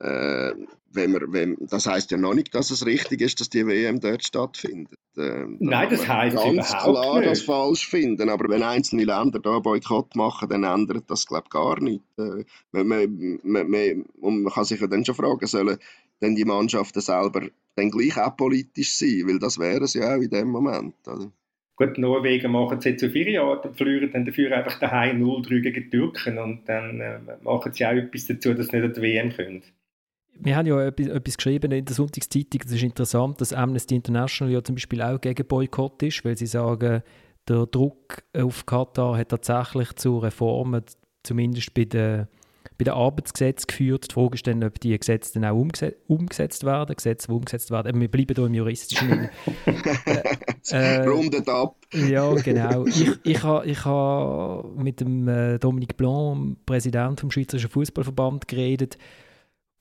äh, wenn wir, wenn, das heißt ja noch nicht, dass es richtig ist, dass die WM dort stattfindet. Ähm, Nein, das heißt ganz überhaupt klar nicht. das falsch finden. Aber wenn einzelne Länder da Boykott machen, dann ändert das glaube ich gar nicht. Äh, man, man, man, man, kann sich ja dann schon fragen, sollen denn die Mannschaften selber dann gleich auch politisch sein, weil das wäre es ja auch in dem Moment. Oder? Gut, Norwegen machen es jetzt auf ihre Art und verlieren dann dafür einfach daheim 0-3 gegen Türken und dann äh, machen sie auch etwas dazu, dass sie nicht an die WM können. Wir haben ja etwas geschrieben in der Sonntagszeitung, das ist interessant, dass Amnesty International ja zum Beispiel auch gegen Boykott ist, weil sie sagen, der Druck auf Katar hat tatsächlich zu Reformen, zumindest bei den bei den Arbeitsgesetzen geführt. Die Frage ist dann, ob die Gesetze dann auch umgesetzt, umgesetzt werden, Gesetze, die umgesetzt werden. Wir bleiben hier im juristischen. äh, Rundet ab. Ja, genau. Ich, ich habe ich ha mit dem äh, Dominique Blanc, Präsident vom Schweizerischen Fußballverband, geredet.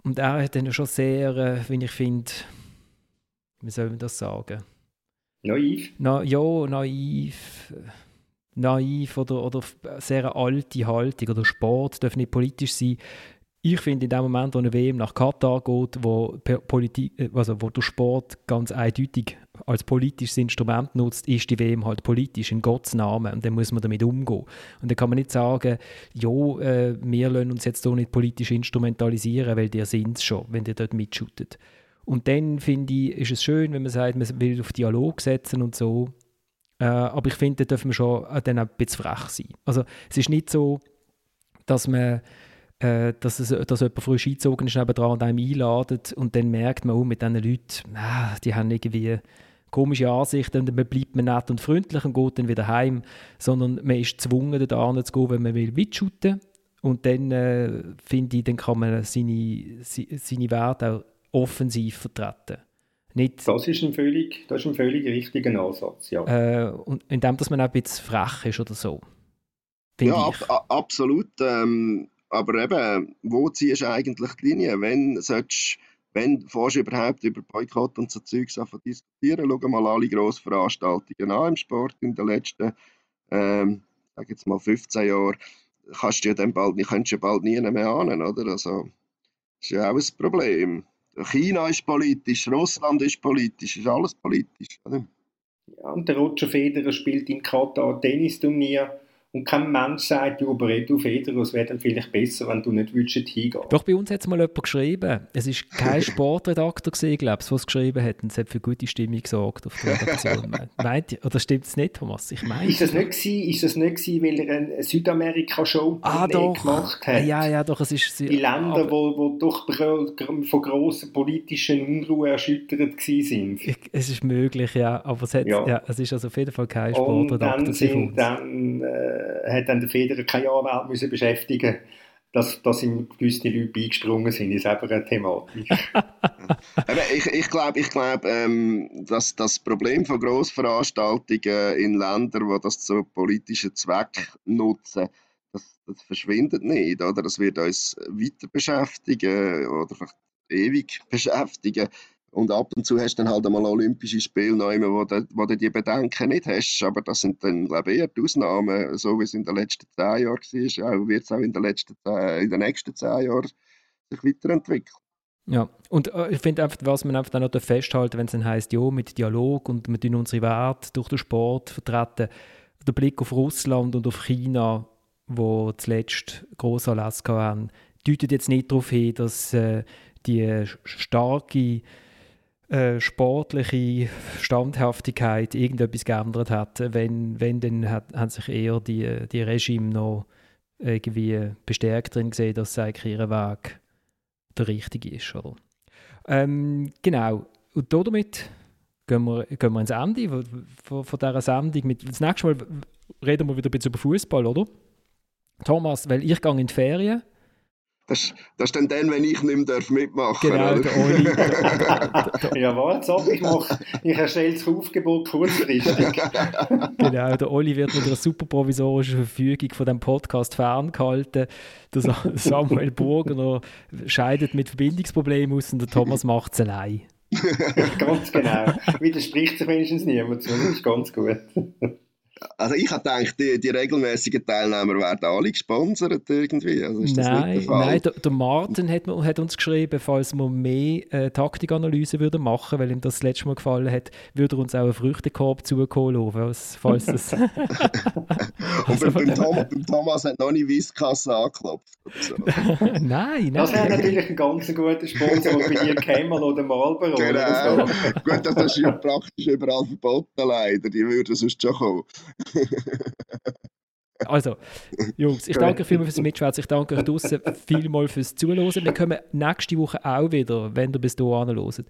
Und er hat dann schon sehr, äh, wie ich finde, wie soll man das sagen? Naiv? Na, ja, naiv naiv oder, oder sehr alte Haltung oder Sport darf nicht politisch sein. Ich finde, in dem Moment, wo eine WM nach Katar geht, wo, Politik, äh, also wo der Sport ganz eindeutig als politisches Instrument nutzt, ist die WM halt politisch, in Gottes Namen. Und dann muss man damit umgehen. Und dann kann man nicht sagen, ja, äh, wir lassen uns jetzt hier nicht politisch instrumentalisieren, weil die sind es schon, wenn ihr dort mitschüttet. Und dann finde ich, ist es schön, wenn man sagt, man will auf Dialog setzen und so. Äh, aber ich finde, da dürfen wir schon dann ein bisschen frech sein. Also es ist nicht so, dass man äh, dass, es, dass jemand frisch eingezogen ist nebenan und einem einladet und dann merkt man, oh, mit diesen Leuten, ah, die haben irgendwie komische Ansichten und dann bleibt man nett und freundlich und geht dann wieder heim, sondern man ist gezwungen, da zu gehen, wenn man will mitschuten und dann äh, finde ich, dann kann man seine, seine Werte auch offensiv vertreten. Nicht, das, ist ein völlig, das ist ein völlig richtiger Ansatz, ja. Äh, und indem dass man auch ein bisschen frech ist oder so. Ja, ab, absolut. Ähm, aber eben, wo ziehst du eigentlich die Linie? Wenn sollst wenn fährst du überhaupt über Boykott und so Zeugs diskutieren, schau mal alle Grossveranstaltungen an im Sport in den letzten, ähm, sag jetzt mal 15 Jahren, kannst du ja dann bald, könntest ja bald nie mehr ahnen, oder? Also, das ist ja auch ein Problem. China ist politisch, Russland ist politisch, ist alles politisch, oder? Ja, und der Roger Federer spielt in Katar Tennisturnier und kein Mensch sagt, du, du Federer, es wäre dann vielleicht besser, wenn du nicht würdest hingehen. Doch, bei uns hat es mal jemand geschrieben. Es war kein Sportredakteur, glaube ich, der es geschrieben hat. Und es hat für gute Stimmung gesorgt auf der Redaktion. Meint ihr? Oder stimmt es nicht, Thomas? Ich meine. Ist das nicht gewesen, ist das nicht gewesen, weil er eine Südamerika-Show ah, gemacht hat? Ja, ja, doch, es ist... Die Länder, aber, wo, wo doch von grossen politischen Unruhen erschüttert sind. Es ist möglich, ja. Aber es, hat, ja. ja es ist also auf jeden Fall kein Sportredakteur. Und dann sind dann... Äh, hat dann der Federer keine Anwälte müssen beschäftigen dass, dass ihm gewisse Leute eingesprungen sind, ist eben eine Thematik. ich ich glaube, ich glaub, ähm, dass das Problem von Grossveranstaltungen in Ländern, die das zu politischen Zwecken nutzen, das, das verschwindet nicht. Oder? Das wird uns weiter beschäftigen oder ewig beschäftigen. Und ab und zu hast du dann halt einmal Olympische Spiele, wo du, wo du die Bedenken nicht hast. Aber das sind dann, glaube ich, eher die Ausnahmen, so wie es in den letzten zehn Jahren war. Wird es auch in den, letzten, in den nächsten zehn Jahren sich weiterentwickeln. Ja, und äh, ich finde einfach, was man einfach noch festhalten wenn es dann heisst, ja, mit Dialog und wir tun unsere Werte durch den Sport vertreten, der Blick auf Russland und auf China, wo zuletzt grosse Anlässe hatten, deutet jetzt nicht darauf hin, dass äh, die starke äh, sportliche Standhaftigkeit irgendetwas geändert hat. Wenn, wenn dann hat, haben sich eher die, die Regime noch irgendwie bestärkt drin gesehen, dass eigentlich ihr Weg der richtige ist. Oder? Ähm, genau. Und damit gehen wir, gehen wir ins Ende von, von dieser Sendung. Mit, das nächste Mal reden wir wieder ein bisschen über Fußball, oder? Thomas, weil ich gehe in die Ferien das, das ist dann dann, wenn ich nicht mehr mitmachen darf. Genau, der Oli. ja, warte, ich mache, ich erstelle das Aufgebot kurzfristig. genau, der Oli wird mit einer super provisorischen Verfügung von dem Podcast ferngehalten. Der Samuel Burgener scheidet mit Verbindungsproblemen aus und der Thomas macht es allein. ganz genau. Widerspricht sich wenigstens niemand. Das ist ganz gut. Also ich habe gedacht, die, die regelmäßigen Teilnehmer werden alle gesponsert irgendwie. Also ist nein, das nein der, der Martin hat, hat, uns geschrieben, falls wir mehr äh, Taktikanalyse würden machen, weil ihm das, das letzte Mal gefallen hat, würde er uns auch einen Früchtekorb zukommen falls, falls das... also Und beim, Tom, beim, Thomas hat noch nie Weißkasse angeklopft. So. nein, nein. Das wäre natürlich ein ganz guter Sponsor, bei dir Camel oder Marlboro. Genau. Oder so. Gut, das ist ja praktisch überall verboten leider, die würden sonst schon kommen. Also, Jungs, ich danke euch vielmals fürs Mitschwätzen. Ich danke euch draußen vielmals fürs Zuhören. Wir kommen nächste Woche auch wieder, wenn ihr bis dahin hört,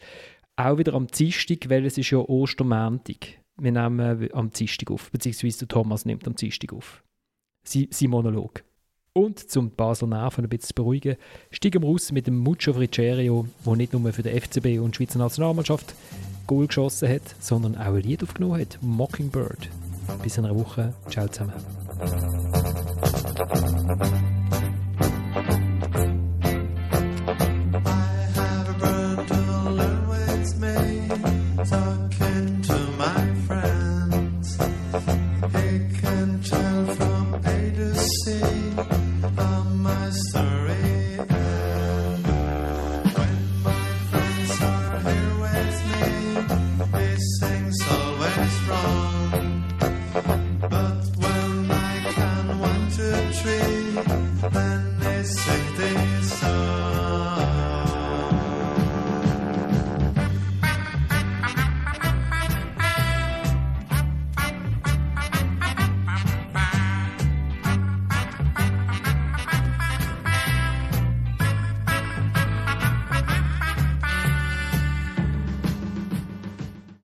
auch wieder am Dienstag, weil es ist ja Ostermäntig. Wir nehmen am Dienstag auf, beziehungsweise Thomas nimmt am Dienstag auf. Sein, Monolog. Und zum Basel Nerven ein bisschen zu beruhigen, steigen wir raus mit dem Muccio Frigerio, der nicht nur für den FCB und die Schweizer Nationalmannschaft Goal geschossen hat, sondern auch ein Lied aufgenommen hat, Mockingbird. Bis in einer Woche. Ciao zusammen.